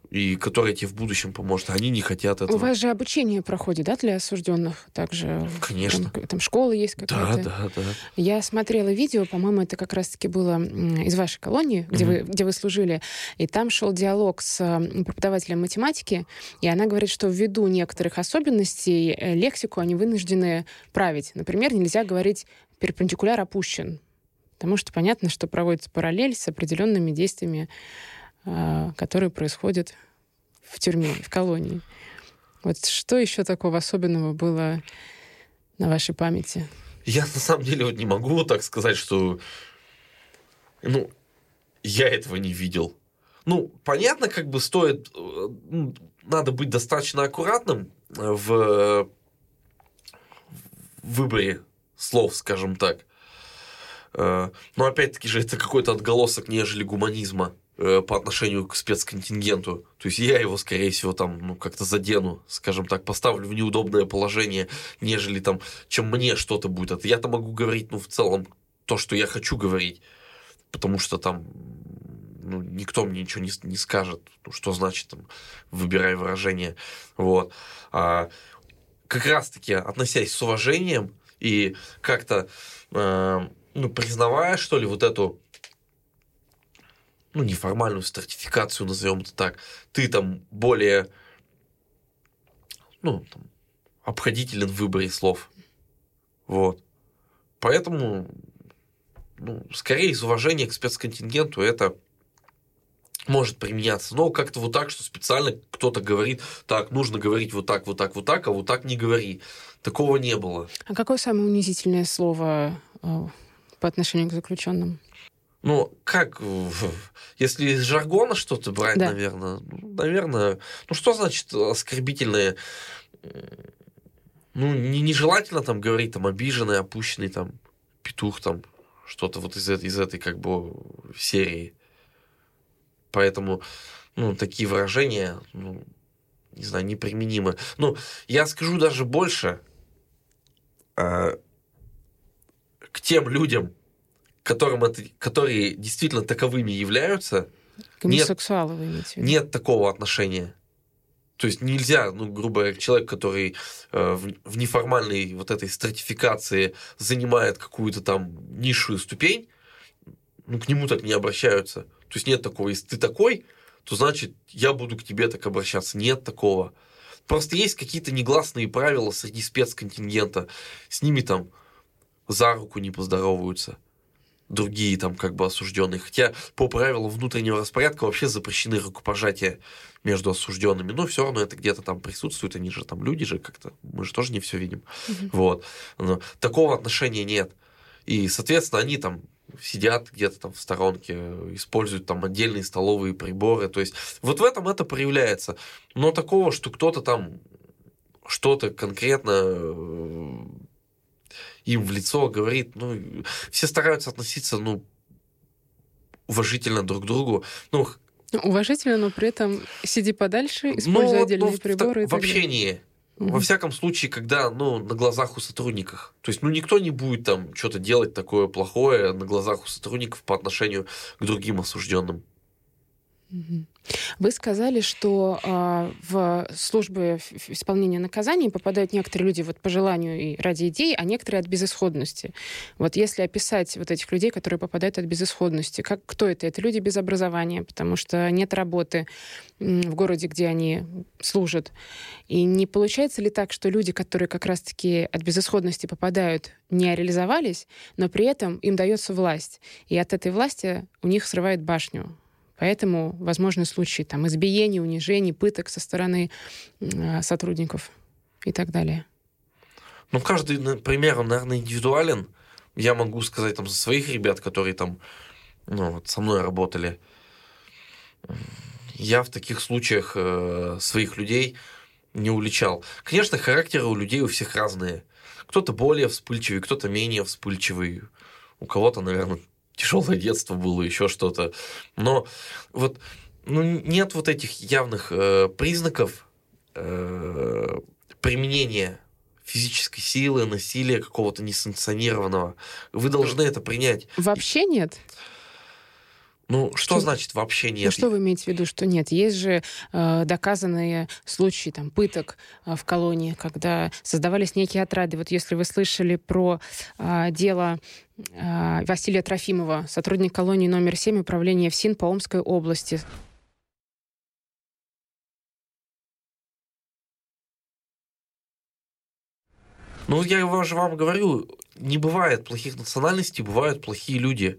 и которая тебе в будущем поможет. Они не хотят этого. У вас же обучение проходит, да, для осужденных также? Конечно. Там, там школа есть какая-то? Да, да, да. Я смотрела видео, по-моему, это как раз-таки было из вашей колонии, где, угу. вы, где вы служили, и там шел диалог с преподавателем математики, и она говорит, что ввиду некоторых особенностей э, лексику они вынуждены править. Например, нельзя говорить перпендикуляр опущен, потому что понятно, что проводится параллель с определенными действиями а, которые происходят в тюрьме, в колонии. Вот что еще такого особенного было на вашей памяти? Я на самом деле вот не могу так сказать, что ну, я этого не видел. Ну, понятно, как бы стоит, э, ну, надо быть достаточно аккуратным в выборе слов, скажем так. Э, но опять-таки же это какой-то отголосок, нежели гуманизма. Э, по отношению к спецконтингенту. То есть я его, скорее всего, там, ну, как-то задену, скажем так, поставлю в неудобное положение, нежели там, чем мне что-то будет. Я-то могу говорить, ну, в целом, то, что я хочу говорить, потому что там ну, никто мне ничего не, не скажет, ну, что значит там, выбирай выражение. Вот. А, как раз-таки, относясь с уважением и как-то, э, ну, признавая, что ли, вот эту ну, неформальную стратификацию, назовем это так, ты там более, ну, там, обходителен в выборе слов. Вот. Поэтому, ну, скорее из уважения к спецконтингенту это может применяться. Но как-то вот так, что специально кто-то говорит, так, нужно говорить вот так, вот так, вот так, а вот так не говори. Такого не было. А какое самое унизительное слово э, по отношению к заключенным? Ну, как, если из жаргона что-то брать, да. наверное, наверное, ну что значит оскорбительное? Ну, не, нежелательно там говорить там обиженный, опущенный там петух там, что-то вот из, из этой как бы серии. Поэтому, ну, такие выражения, ну, не знаю, неприменимы. Ну, я скажу даже больше э, к тем людям, которым это, которые действительно таковыми являются, Гомосексуалы, нет, вы имеете? Нет такого отношения. То есть нельзя, ну, грубо говоря, человек, который э, в, в неформальной вот этой стратификации занимает какую-то там низшую ступень, ну, к нему так не обращаются. То есть нет такого, если ты такой, то значит, я буду к тебе так обращаться. Нет такого. Просто есть какие-то негласные правила среди спецконтингента. С ними там за руку не поздороваются другие там как бы осужденные. Хотя по правилам внутреннего распорядка вообще запрещены рукопожатия между осужденными, но все равно это где-то там присутствует, они же там люди же как-то, мы же тоже не все видим. Угу. Вот. Но такого отношения нет. И, соответственно, они там сидят где-то там в сторонке, используют там отдельные столовые приборы. То есть вот в этом это проявляется. Но такого, что кто-то там что-то конкретно э, им в лицо говорит, ну, все стараются относиться, ну, уважительно друг к другу. Ну, ну уважительно, но при этом сиди подальше, используя ну, отдельные ну, приборы. В, в общении. Угу. Во всяком случае, когда, ну, на глазах у сотрудников. То есть, ну, никто не будет там что-то делать такое плохое на глазах у сотрудников по отношению к другим осужденным. Вы сказали, что э, в службы исполнения наказаний попадают некоторые люди вот по желанию и ради идей, а некоторые от безысходности. Вот если описать вот этих людей, которые попадают от безысходности, как, кто это? Это люди без образования, потому что нет работы в городе, где они служат. И не получается ли так, что люди, которые как раз-таки от безысходности попадают, не реализовались, но при этом им дается власть, и от этой власти у них срывает башню? Поэтому возможны случаи там, избиений, унижений, пыток со стороны э, сотрудников и так далее. Ну, каждый пример, он, наверное, индивидуален. Я могу сказать там за своих ребят, которые там ну, вот, со мной работали. Я в таких случаях э, своих людей не уличал. Конечно, характеры у людей у всех разные. Кто-то более вспыльчивый, кто-то менее вспыльчивый. У кого-то, наверное, тяжелое детство было, еще что-то. Но вот ну, нет вот этих явных э, признаков э, применения физической силы, насилия какого-то несанкционированного. Вы должны это принять. Вообще нет? Ну, что, что значит вообще нет? Ну, что вы имеете в виду, что нет? Есть же э, доказанные случаи там, пыток э, в колонии, когда создавались некие отряды. Вот если вы слышали про э, дело э, Василия Трофимова, сотрудник колонии номер 7 управления ФСИН по Омской области. Ну, я же вам говорю, не бывает плохих национальностей, бывают плохие люди.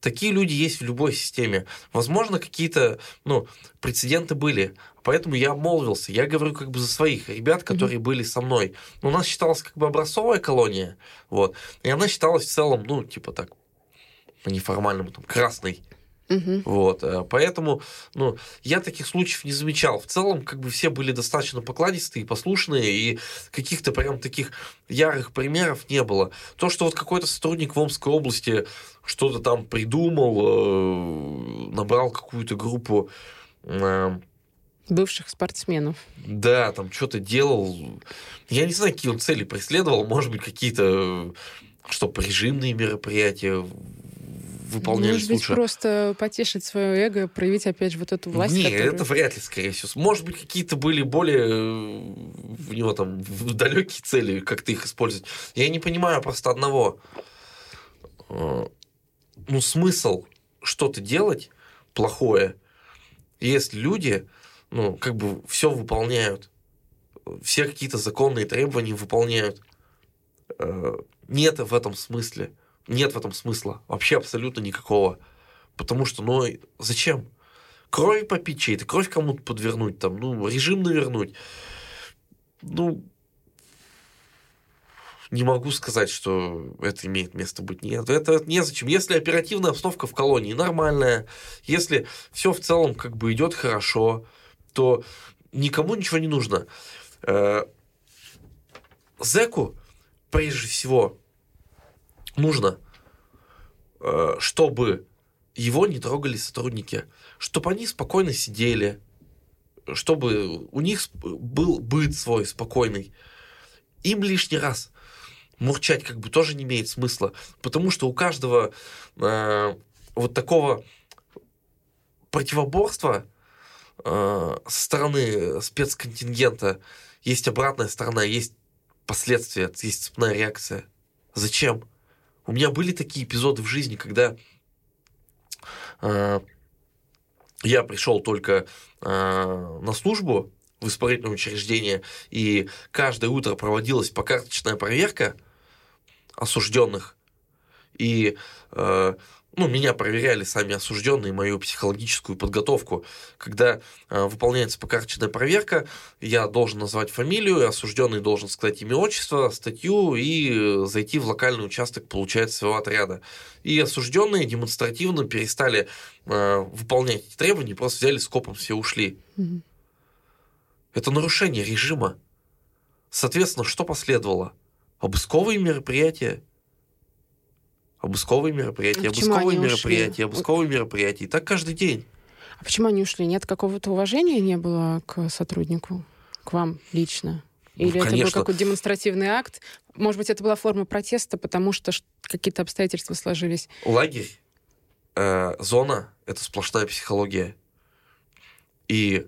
Такие люди есть в любой системе. Возможно, какие-то ну, прецеденты были. Поэтому я обмолвился. Я говорю как бы за своих ребят, которые mm-hmm. были со мной. Но у нас считалась как бы образцовая колония. Вот. И она считалась в целом, ну, типа так, по неформальному, там, красной. Угу. Вот, э, поэтому, ну, я таких случаев не замечал. В целом, как бы все были достаточно покладистые, послушные, и каких-то прям таких ярых примеров не было. То, что вот какой-то сотрудник в Омской области что-то там придумал, э, набрал какую-то группу э, бывших спортсменов. Да, там что-то делал. Я не знаю, какие он цели преследовал. Может быть, какие-то что, режимные мероприятия выполнялись Может быть, лучше. просто потешить свое эго, проявить опять же вот эту власть. Нет, которую... это вряд ли, скорее всего. Может быть, какие-то были более в него там далекие цели, как ты их использовать. Я не понимаю просто одного. Э, ну, смысл что-то делать плохое, если люди, ну, как бы все выполняют, все какие-то законные требования выполняют. Э, нет в этом смысле. Нет в этом смысла. Вообще абсолютно никакого. Потому что, ну, зачем? Кровь попить чей-то, кровь кому-то подвернуть, там, ну, режим навернуть. Ну, не могу сказать, что это имеет место быть. Нет, это незачем. Если оперативная обстановка в колонии нормальная, если все в целом как бы идет хорошо, то никому ничего не нужно. Э, зеку, прежде всего, нужно, э, чтобы его не трогали сотрудники, чтобы они спокойно сидели, чтобы у них был быт свой спокойный. Им лишний раз мурчать как бы тоже не имеет смысла, потому что у каждого э, вот такого противоборства э, со стороны спецконтингента есть обратная сторона, есть последствия, есть цепная реакция. Зачем? У меня были такие эпизоды в жизни, когда э, я пришел только э, на службу в исправительное учреждение, и каждое утро проводилась покарточная проверка, осужденных. И э, ну, меня проверяли сами осужденные, мою психологическую подготовку. Когда э, выполняется покарченная проверка, я должен назвать фамилию, осужденный должен сказать имя, отчество, статью и зайти в локальный участок, получать своего отряда. И осужденные демонстративно перестали э, выполнять эти требования, просто взяли скопом, все ушли. Мгм. Это нарушение режима. Соответственно, что последовало? Обысковые мероприятия. Обысковые мероприятия, А обысковые ушли? мероприятия, обысковые мероприятия. И так каждый день. А почему они ушли? Нет какого-то уважения не было к сотруднику, к вам лично? Ну, Или это был какой-то демонстративный акт? Может быть, это была форма протеста, потому что какие-то обстоятельства сложились? Лагерь, э, зона – это сплошная психология. И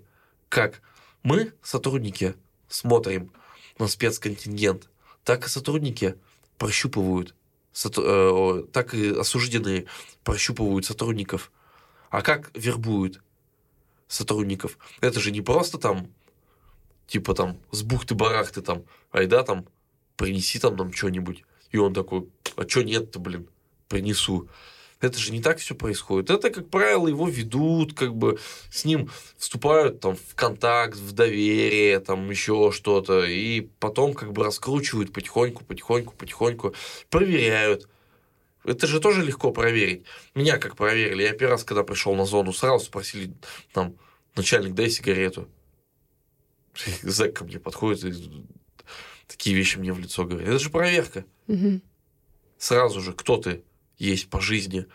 как мы, сотрудники, смотрим на спецконтингент, так и сотрудники прощупывают, так и осужденные прощупывают сотрудников. А как вербуют сотрудников? Это же не просто там, типа там, с бухты-барахты там, айда там, принеси там нам что-нибудь. И он такой, а что нет-то, блин, принесу. Это же не так все происходит. Это, как правило, его ведут, как бы с ним вступают там в контакт, в доверие, там еще что-то, и потом как бы раскручивают потихоньку, потихоньку, потихоньку, проверяют. Это же тоже легко проверить. Меня как проверили. Я первый раз, когда пришел на зону, сразу спросили, там, начальник, дай сигарету. Зэк ко мне подходит и такие вещи мне в лицо говорит. Это же проверка Мгм. сразу же, кто ты есть по жизни.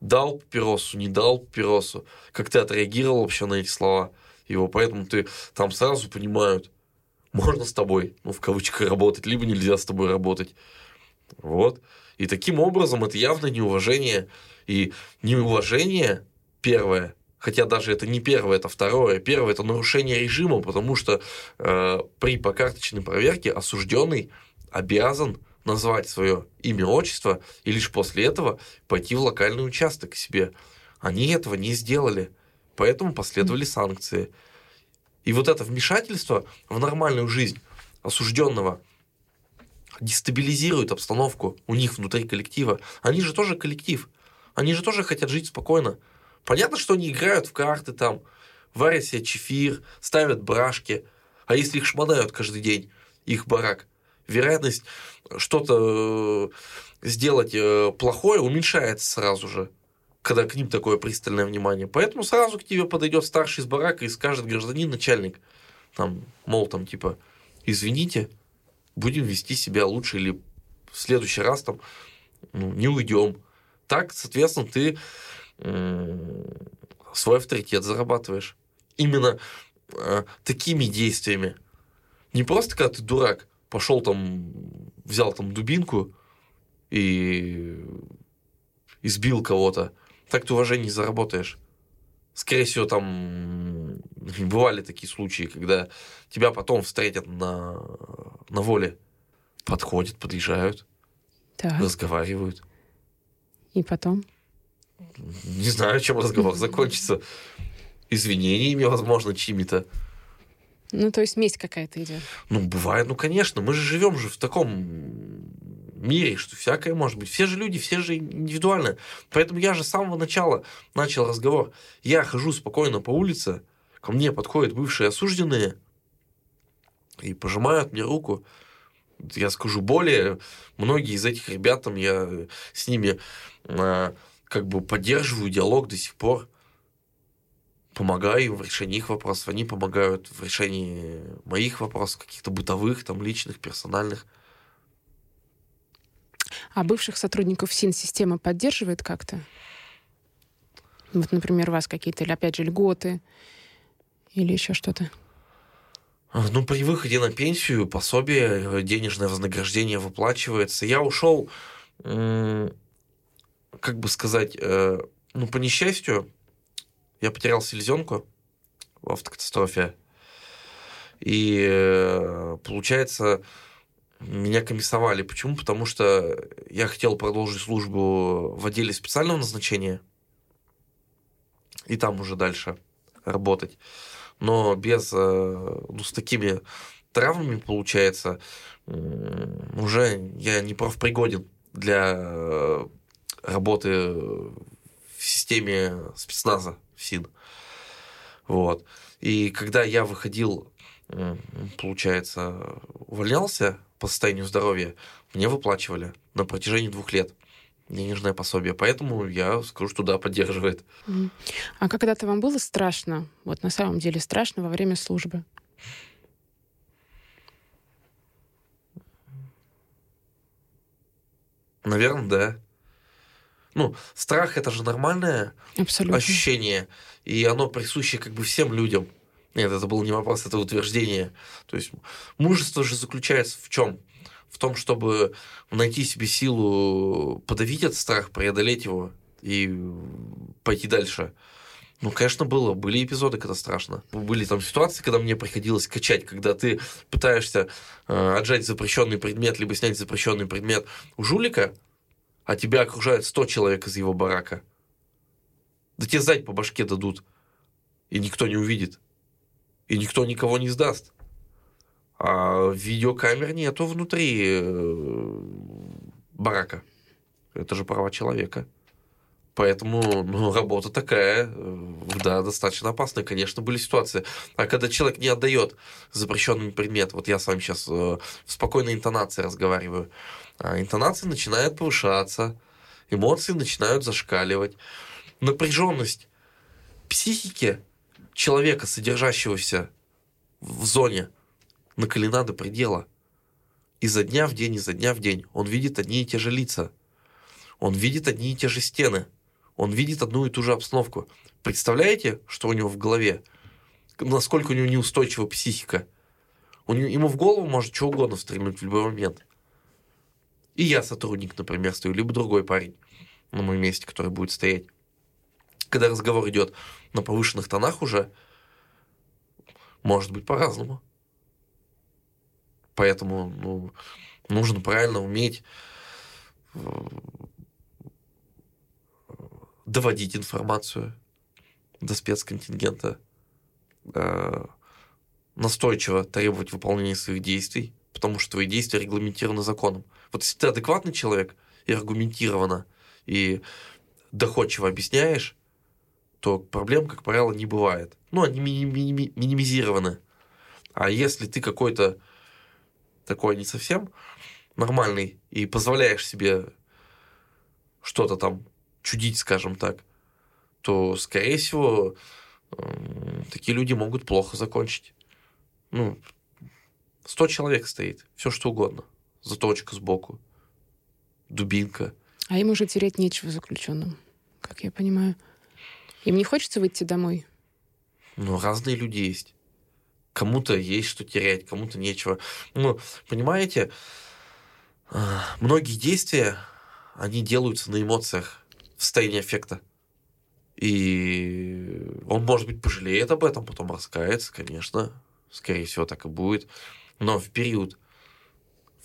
Дал папиросу, не дал папиросу. Как ты отреагировал вообще на эти слова его. Поэтому ты там сразу понимают, можно с тобой, ну, в кавычках, работать, либо нельзя с тобой работать. Вот. И таким образом это явно неуважение. И неуважение первое, хотя даже это не первое, это второе. Первое это нарушение режима, потому что э, при покарточной проверке осужденный обязан назвать свое имя, отчество, и лишь после этого пойти в локальный участок к себе. Они этого не сделали, поэтому последовали санкции. И вот это вмешательство в нормальную жизнь осужденного дестабилизирует обстановку у них внутри коллектива. Они же тоже коллектив. Они же тоже хотят жить спокойно. Понятно, что они играют в карты там, варят себе чефир, ставят брашки. А если их шмонают каждый день, их барак, вероятность что-то э, сделать э, плохое уменьшается сразу же, когда к ним такое пристальное внимание. Поэтому сразу к тебе подойдет старший из барака и скажет гражданин, начальник, там, мол, там, типа, извините, будем вести себя лучше или в следующий раз там ну, не уйдем. Так, соответственно, ты свой авторитет зарабатываешь. Именно э, такими действиями. Не просто когда ты дурак, пошел там, взял там дубинку и избил кого-то. Так ты уважение не заработаешь. Скорее всего, там бывали такие случаи, когда тебя потом встретят на, на воле. Подходят, подъезжают, Так. разговаривают. И потом? Не знаю, чем разговор закончится. Извинениями, возможно, чьими-то. Ну, то есть месть какая-то идет. Ну, бывает, ну, конечно. Мы же живем же в таком мире, что всякое может быть. Все же люди, все же индивидуально. Поэтому я же с самого начала начал разговор. Я хожу спокойно по улице, ко мне подходят бывшие осужденные и пожимают мне руку. Я скажу более, многие из этих ребят, там, я с ними а, как бы поддерживаю диалог до сих пор. Помогаю в решении их вопросов, они помогают в решении моих вопросов, каких-то бытовых, там, личных, персональных. А бывших сотрудников СИН-система поддерживает как-то? Вот, например, у вас какие-то, или опять же, льготы или еще что-то? А, Ну, при выходе на пенсию пособие, э, денежное вознаграждение выплачивается. Я ушел, как бы сказать, э, ну, по несчастью, я потерял селезенку в автокатастрофе. И э, получается, меня комиссовали. Почему? Потому что я хотел продолжить службу в отделе специального назначения и там уже дальше работать. Но без, э, ну, с такими травмами, получается, уже я не профпригоден для э, работы в системе спецназа СИН. Вот. И когда я выходил, получается, увольнялся по состоянию здоровья, мне выплачивали на протяжении двух лет денежное пособие. Поэтому я скажу, что да, поддерживает. А когда-то вам было страшно, вот на самом деле страшно во время службы? Наверное, да. Ну, страх это же нормальное Абсолютно. ощущение, и оно присуще как бы всем людям. Нет, это был не вопрос, это утверждение. То есть мужество же заключается в чем? В том, чтобы найти себе силу подавить этот страх, преодолеть его и пойти дальше. Ну, конечно, было. Были эпизоды, когда страшно. Были там ситуации, когда мне приходилось качать, когда ты пытаешься э, отжать запрещенный предмет, либо снять запрещенный предмет у жулика, а тебя окружает 100 человек из его барака. Да тебе сдать по башке дадут, и никто не увидит. И никто никого не сдаст. А видеокамер нету внутри э, барака. Это же права человека. Поэтому ну, работа такая, э, да, достаточно опасная. Конечно, были ситуации. А когда человек не отдает запрещенный предмет, вот я с вами сейчас э, в спокойной интонации разговариваю, интонация начинает повышаться, эмоции начинают зашкаливать. Напряженность психики человека, содержащегося в зоне, накалена до предела. Изо дня в день, изо дня в день он видит одни и те же лица. Он видит одни и те же стены. Он видит одну и ту же обстановку. Представляете, что у него в голове? Насколько у него неустойчива психика? У него, ему в голову может что угодно стрельнуть в любой момент. И я сотрудник, например, стою, либо другой парень на моем месте, который будет стоять. Когда разговор идет на повышенных тонах уже, может быть по-разному. Поэтому ну, нужно правильно уметь э, доводить информацию до спецконтингента, э, настойчиво требовать выполнения своих действий, потому что твои действия регламентированы законом. Вот если ты адекватный человек и аргументированно и доходчиво объясняешь, то проблем, как правило, не бывает. Ну, они минимизированы. А если ты какой-то такой не совсем нормальный и позволяешь себе что-то там чудить, скажем так, то, скорее всего, такие люди могут плохо закончить. Ну, 100 человек стоит, все что угодно. Заточка сбоку, дубинка. А им уже терять нечего заключенным, как я понимаю. Им не хочется выйти домой? Ну, разные люди есть. Кому-то есть что терять, кому-то нечего. Ну, понимаете, а, многие действия, они делаются на эмоциях, в состоянии эффекта. И он, может быть, пожалеет об этом, потом раскается, конечно. Скорее всего, так и будет. Но в период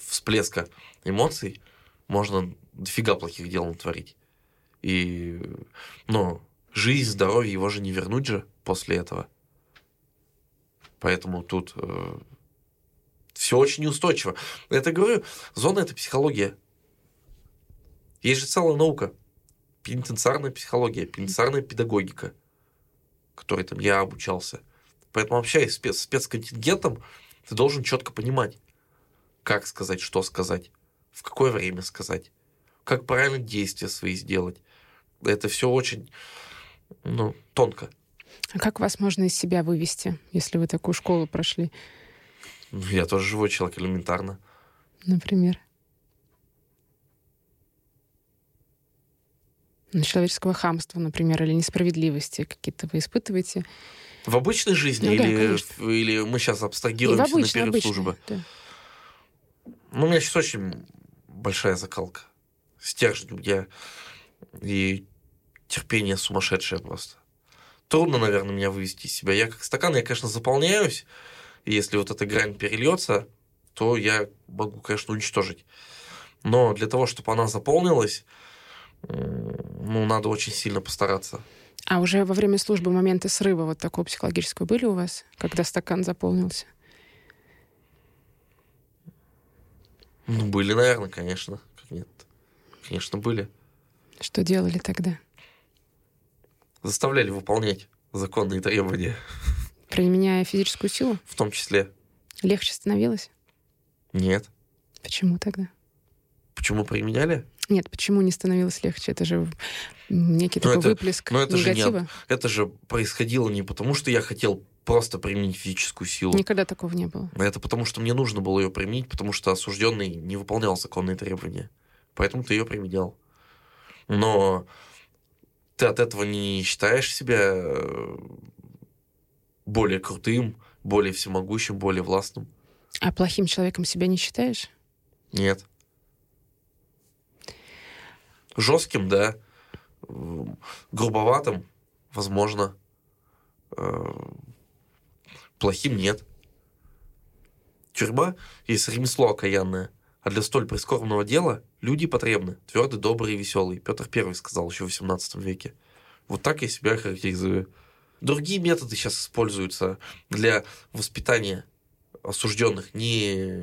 всплеска эмоций можно дофига плохих дел натворить. И, но жизнь, здоровье его же не вернуть же после этого. Поэтому тут э, все очень неустойчиво. Это говорю, зона это психология. Есть же целая наука. Пенитенциарная психология, пенитенциарная педагогика, которой там я обучался. Поэтому общаясь спец спецконтингентом, ты должен четко понимать, как сказать, что сказать, в какое время сказать, как правильно действия свои сделать. Это все очень ну, тонко. А как вас можно из себя вывести, если вы такую школу прошли? Ну, я тоже живой человек, элементарно. Например? Ну, человеческого хамства, например, или несправедливости какие-то вы испытываете? В обычной жизни ну, или, да, или мы сейчас абстрагируемся обычной, на период обычной, службы? Да. Ну, у меня сейчас очень большая закалка. Стержень у меня и терпение сумасшедшее просто. Трудно, наверное, меня вывести из себя. Я как стакан, я, конечно, заполняюсь. И если вот эта грань перельется, то я могу, конечно, уничтожить. Но для того, чтобы она заполнилась, ну, надо очень сильно постараться. А уже во время службы моменты срыва вот такого психологического были у вас, когда стакан заполнился? Ну, были, наверное, конечно. Как нет. Конечно, были. Что делали тогда? Заставляли выполнять законные требования, Применяя физическую силу? в том числе. Легче становилось? Нет. Почему тогда? Почему применяли? Нет, почему не становилось легче? Это же некий Ну, такой это- выплеск ну, это же не негатива. Это же происходило не потому, что я хотел просто применить физическую силу. Никогда такого не было. Это потому, что мне нужно было ее применить, потому что осужденный не выполнял законные требования. Поэтому ты ее применял. Но ты от этого не считаешь себя э, более крутым, более всемогущим, более властным. А плохим человеком себя не считаешь? Нет. Жестким, да. М, Грубоватым, возможно. Плохим нет. Тюрьма есть ремесло окаянное. А для столь прискорбного дела люди потребны. Твердый, добрый и веселый. Петр Первый сказал еще в 18 веке. Вот так я себя характеризую. Другие методы сейчас используются для воспитания осужденных не,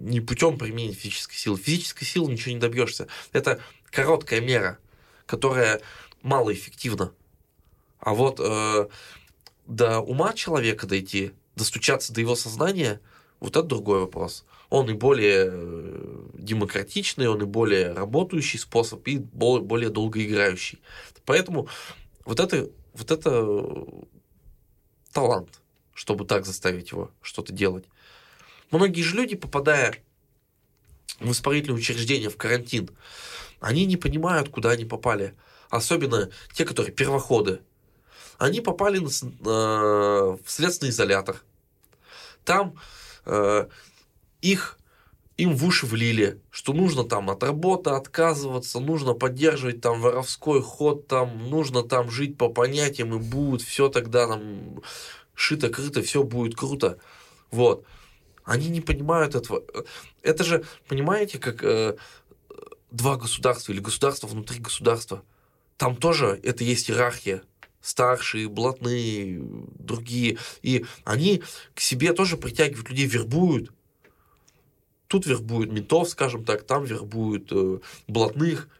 не путем применения физической силы. Физической силы ничего не добьешься. Это короткая мера, которая малоэффективна. А вот э, до ума человека дойти, достучаться до его сознания, вот это другой вопрос. Он и более э, демократичный, он и более работающий способ, и бо- более долгоиграющий. Поэтому вот это, вот это э, талант, чтобы так заставить его что-то делать. Многие же люди, попадая в исправительное учреждение, в карантин, они не понимают, куда они попали. Особенно те, которые первоходы. Они попали э, в следственный изолятор. Там э, их им в уши влили, что нужно там от работы отказываться, нужно поддерживать там воровской ход, там нужно там жить по понятиям, и будет все тогда там шито-крыто, все будет круто. Вот. Они не понимают этого. Это же, понимаете, как э, два государства или государство внутри государства. Там тоже это есть иерархия. Старшие, блатные, другие. И они к себе тоже притягивают людей, вербуют. Тут вербуют ментов, скажем так, там вербуют э, блатных.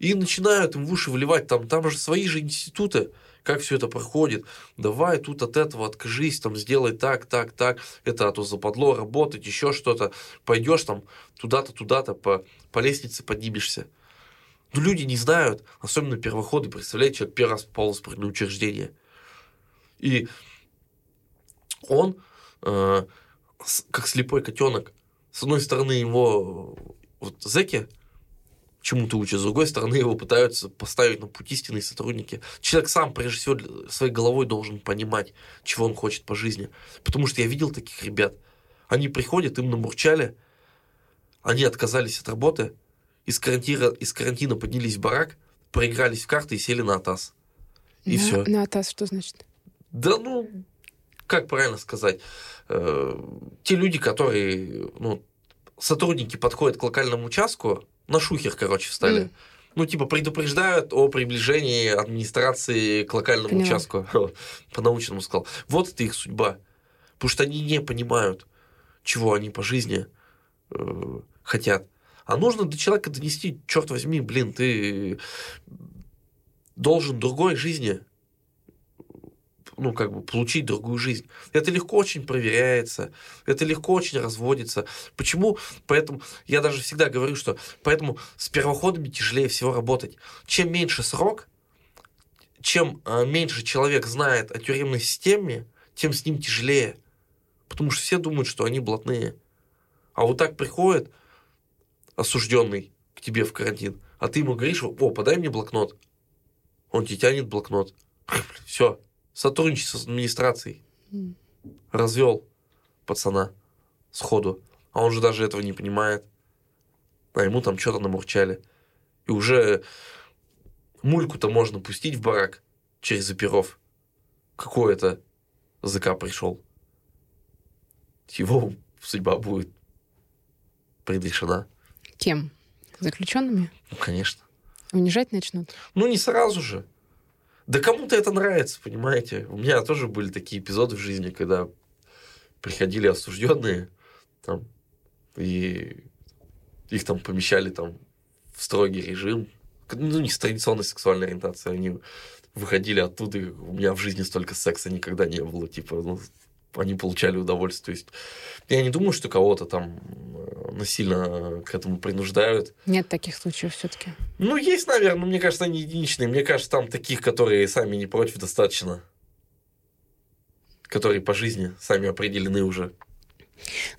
И начинают им в уши вливать. Там, там же свои же институты как все это проходит. Давай тут от этого откажись, там сделай так, так, так. Это а то западло работать, еще что-то. Пойдешь там туда-то, туда-то по, по лестнице поднимешься. Но люди не знают, особенно первоходы, представляете, человек первый раз попал в исправительное учреждение. И он, э, как слепой котенок, с одной стороны его вот зэки чему-то учат, с другой стороны его пытаются поставить на путь истинные сотрудники. Человек сам, прежде всего, своей головой должен понимать, чего он хочет по жизни. Потому что я видел таких ребят. Они приходят, им намурчали, они отказались от работы, из карантина, из карантина поднялись в барак, проигрались в карты и сели на АТАС. И на, все. На АТАС что значит? Да, ну, как правильно сказать, э, те люди, которые, ну, сотрудники подходят к локальному участку, на шухер, короче, встали. М. Ну, типа, предупреждают о приближении администрации к локальному Поняла. участку. По-научному сказал. Вот это их судьба. Потому что они не понимают, чего они по жизни э, хотят. А нужно до человека донести, черт возьми, блин, ты должен другой жизни ну, как бы получить другую жизнь. Это легко очень проверяется, это легко очень разводится. Почему? Поэтому я даже всегда говорю, что поэтому с первоходами тяжелее всего работать. Чем меньше срок, чем э, меньше человек знает о тюремной системе, тем с ним тяжелее. Потому что все думают, что они блатные. А вот так приходит осужденный к тебе в карантин, а ты ему говоришь, о, подай мне блокнот. Он тебе тянет блокнот. Все, сотрудничество с администрацией. Развел пацана сходу. А он же даже этого не понимает. А ему там что-то намурчали. И уже мульку-то можно пустить в барак через оперов. Какой это ЗК пришел. Его судьба будет предрешена. Кем? Заключенными? Ну, конечно. Унижать начнут? Ну, не сразу же. Да кому-то это нравится, понимаете? У меня тоже были такие эпизоды в жизни, когда приходили осужденные, там, и их там помещали там в строгий режим, ну, не с традиционной сексуальной ориентацией, они выходили оттуда, и у меня в жизни столько секса никогда не было, типа, ну, они получали удовольствие. То есть я не думаю, что кого-то там э, насильно к этому принуждают. Нет таких случаев все-таки. Ну, есть, наверное, но мне кажется, они единичные. Мне кажется, там таких, которые сами не против, достаточно. Которые по жизни сами определены уже.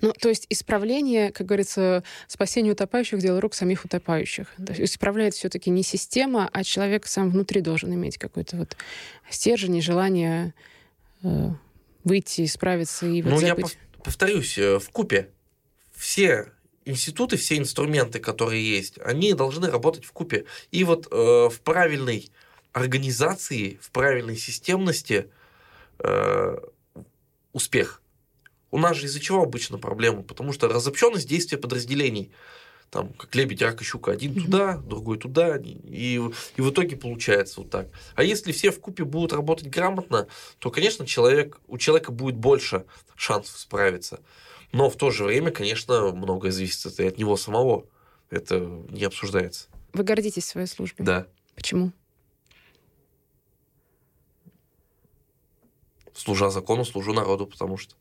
Ну, то есть исправление, как говорится, спасение утопающих дело рук самих утопающих. То есть исправляет все-таки не система, а человек сам внутри должен иметь какой-то вот стержень и желание э, выйти, справиться и вот Ну, я забыть. пов- повторюсь, э, в купе все институты, все инструменты, которые есть, они должны работать в купе. И вот э, в правильной организации, в правильной системности э, успех. У нас же из-за чего обычно проблема? Потому что разобщенность действия подразделений. Там, как лебедь, рак и щука. Один туда, другой туда. И, и в итоге получается вот так. А если все в купе будут работать грамотно, то, конечно, человек, у человека будет больше шансов справиться. Но в то же время, конечно, многое зависит и от него самого. Это не обсуждается. Вы гордитесь своей службой? Да. Почему? Служа закону, служу народу, потому что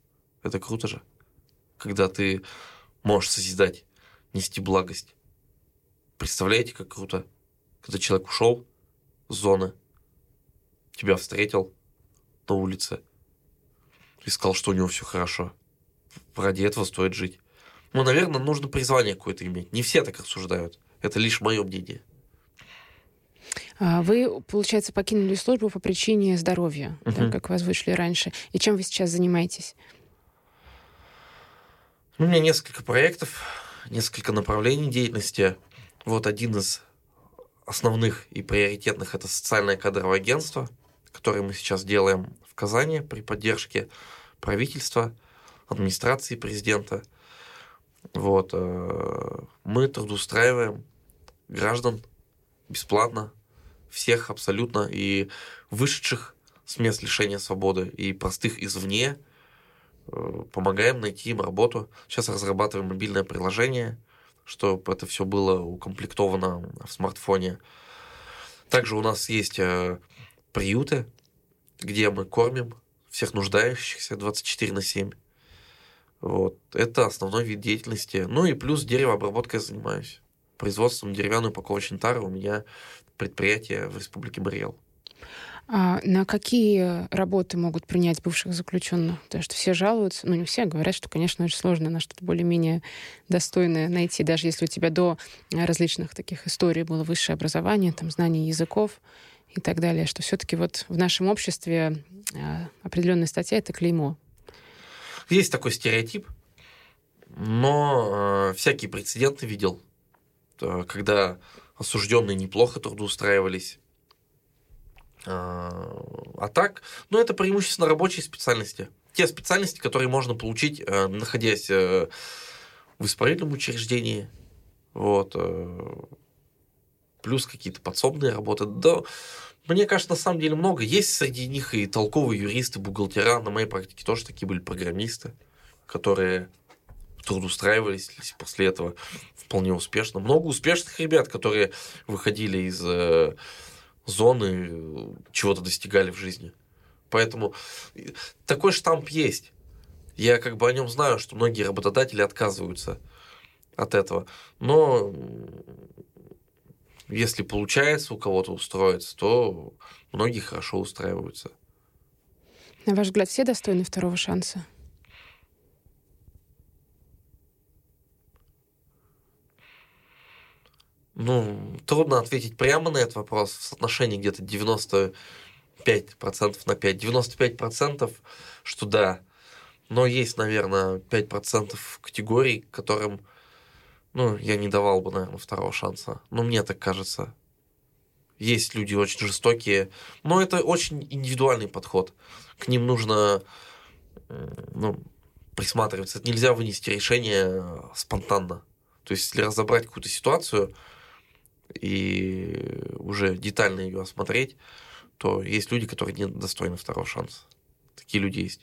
это круто же. Когда ты можешь созидать, нести благость. Представляете, как круто? Когда человек ушел с зоны, тебя встретил на улице и сказал, что у него все хорошо. Ради этого стоит жить. Ну, наверное, нужно призвание какое-то иметь. Не все так рассуждают. Это лишь мое мнение. А Вы, получается, покинули службу по причине здоровья, да, Мгм. как вас вышли раньше. И чем вы сейчас занимаетесь? Ну, У меня несколько проектов, несколько направлений деятельности. Вот один из основных и приоритетных это социальное кадровое агентство, которое мы сейчас делаем в Казани при поддержке правительства, администрации президента. Вот. э, Мы трудоустраиваем граждан бесплатно, всех абсолютно, и вышедших с мест лишения свободы, и простых извне, помогаем найти им работу. Сейчас разрабатываем мобильное приложение, чтобы это все было укомплектовано в смартфоне. Также у нас есть э, приюты, где мы кормим всех нуждающихся 24 на 7. Вот. Это основной вид деятельности. Ну и плюс деревообработкой я занимаюсь. Производством деревянной упаковочной тары у меня предприятие в Республике Мариэл. А на какие работы могут принять бывших заключенных? Потому что все жалуются, ну не все, говорят, что, конечно, очень сложно на что-то более-менее достойное найти, даже если у тебя до различных таких историй было высшее образование, там, знание языков и так далее, что все-таки вот в нашем обществе э, определенная статья — это клеймо. Есть такой стереотип, но э, всякие прецеденты видел, э, когда осужденные неплохо трудоустраивались. А, а так, ну это преимущественно рабочие специальности. Те специальности, которые можно получить, э, находясь э, в исправительном учреждении. Вот. э, Плюс какие-то подсобные работы. Да, мне кажется, на самом деле много. Есть среди них и толковые юристы, бухгалтера. На моей практике тоже такие были программисты, которые трудоустраивались после этого вполне успешно. Много успешных ребят, которые выходили из зоны, э, чего-то достигали в жизни. Поэтому э, такой штамп есть. Я как бы о нем знаю, что многие работодатели отказываются от этого. Но если получается у кого-то устроиться, то многие хорошо устраиваются. На ваш взгляд, все достойны второго шанса? Ну, трудно ответить прямо на этот вопрос. В соотношении где-то 95% на 5. 95% что да. Но есть, наверное, 5% категорий, которым ну, я не давал бы, наверное, второго шанса. Ну, мне так кажется. Есть люди очень жестокие, но это очень индивидуальный подход. К ним нужно э, ну, присматриваться. Это нельзя вынести решение спонтанно. То есть, если разобрать какую-то ситуацию и уже детально ее осмотреть, то есть люди, которые не достойны второго шанса. Такие люди есть.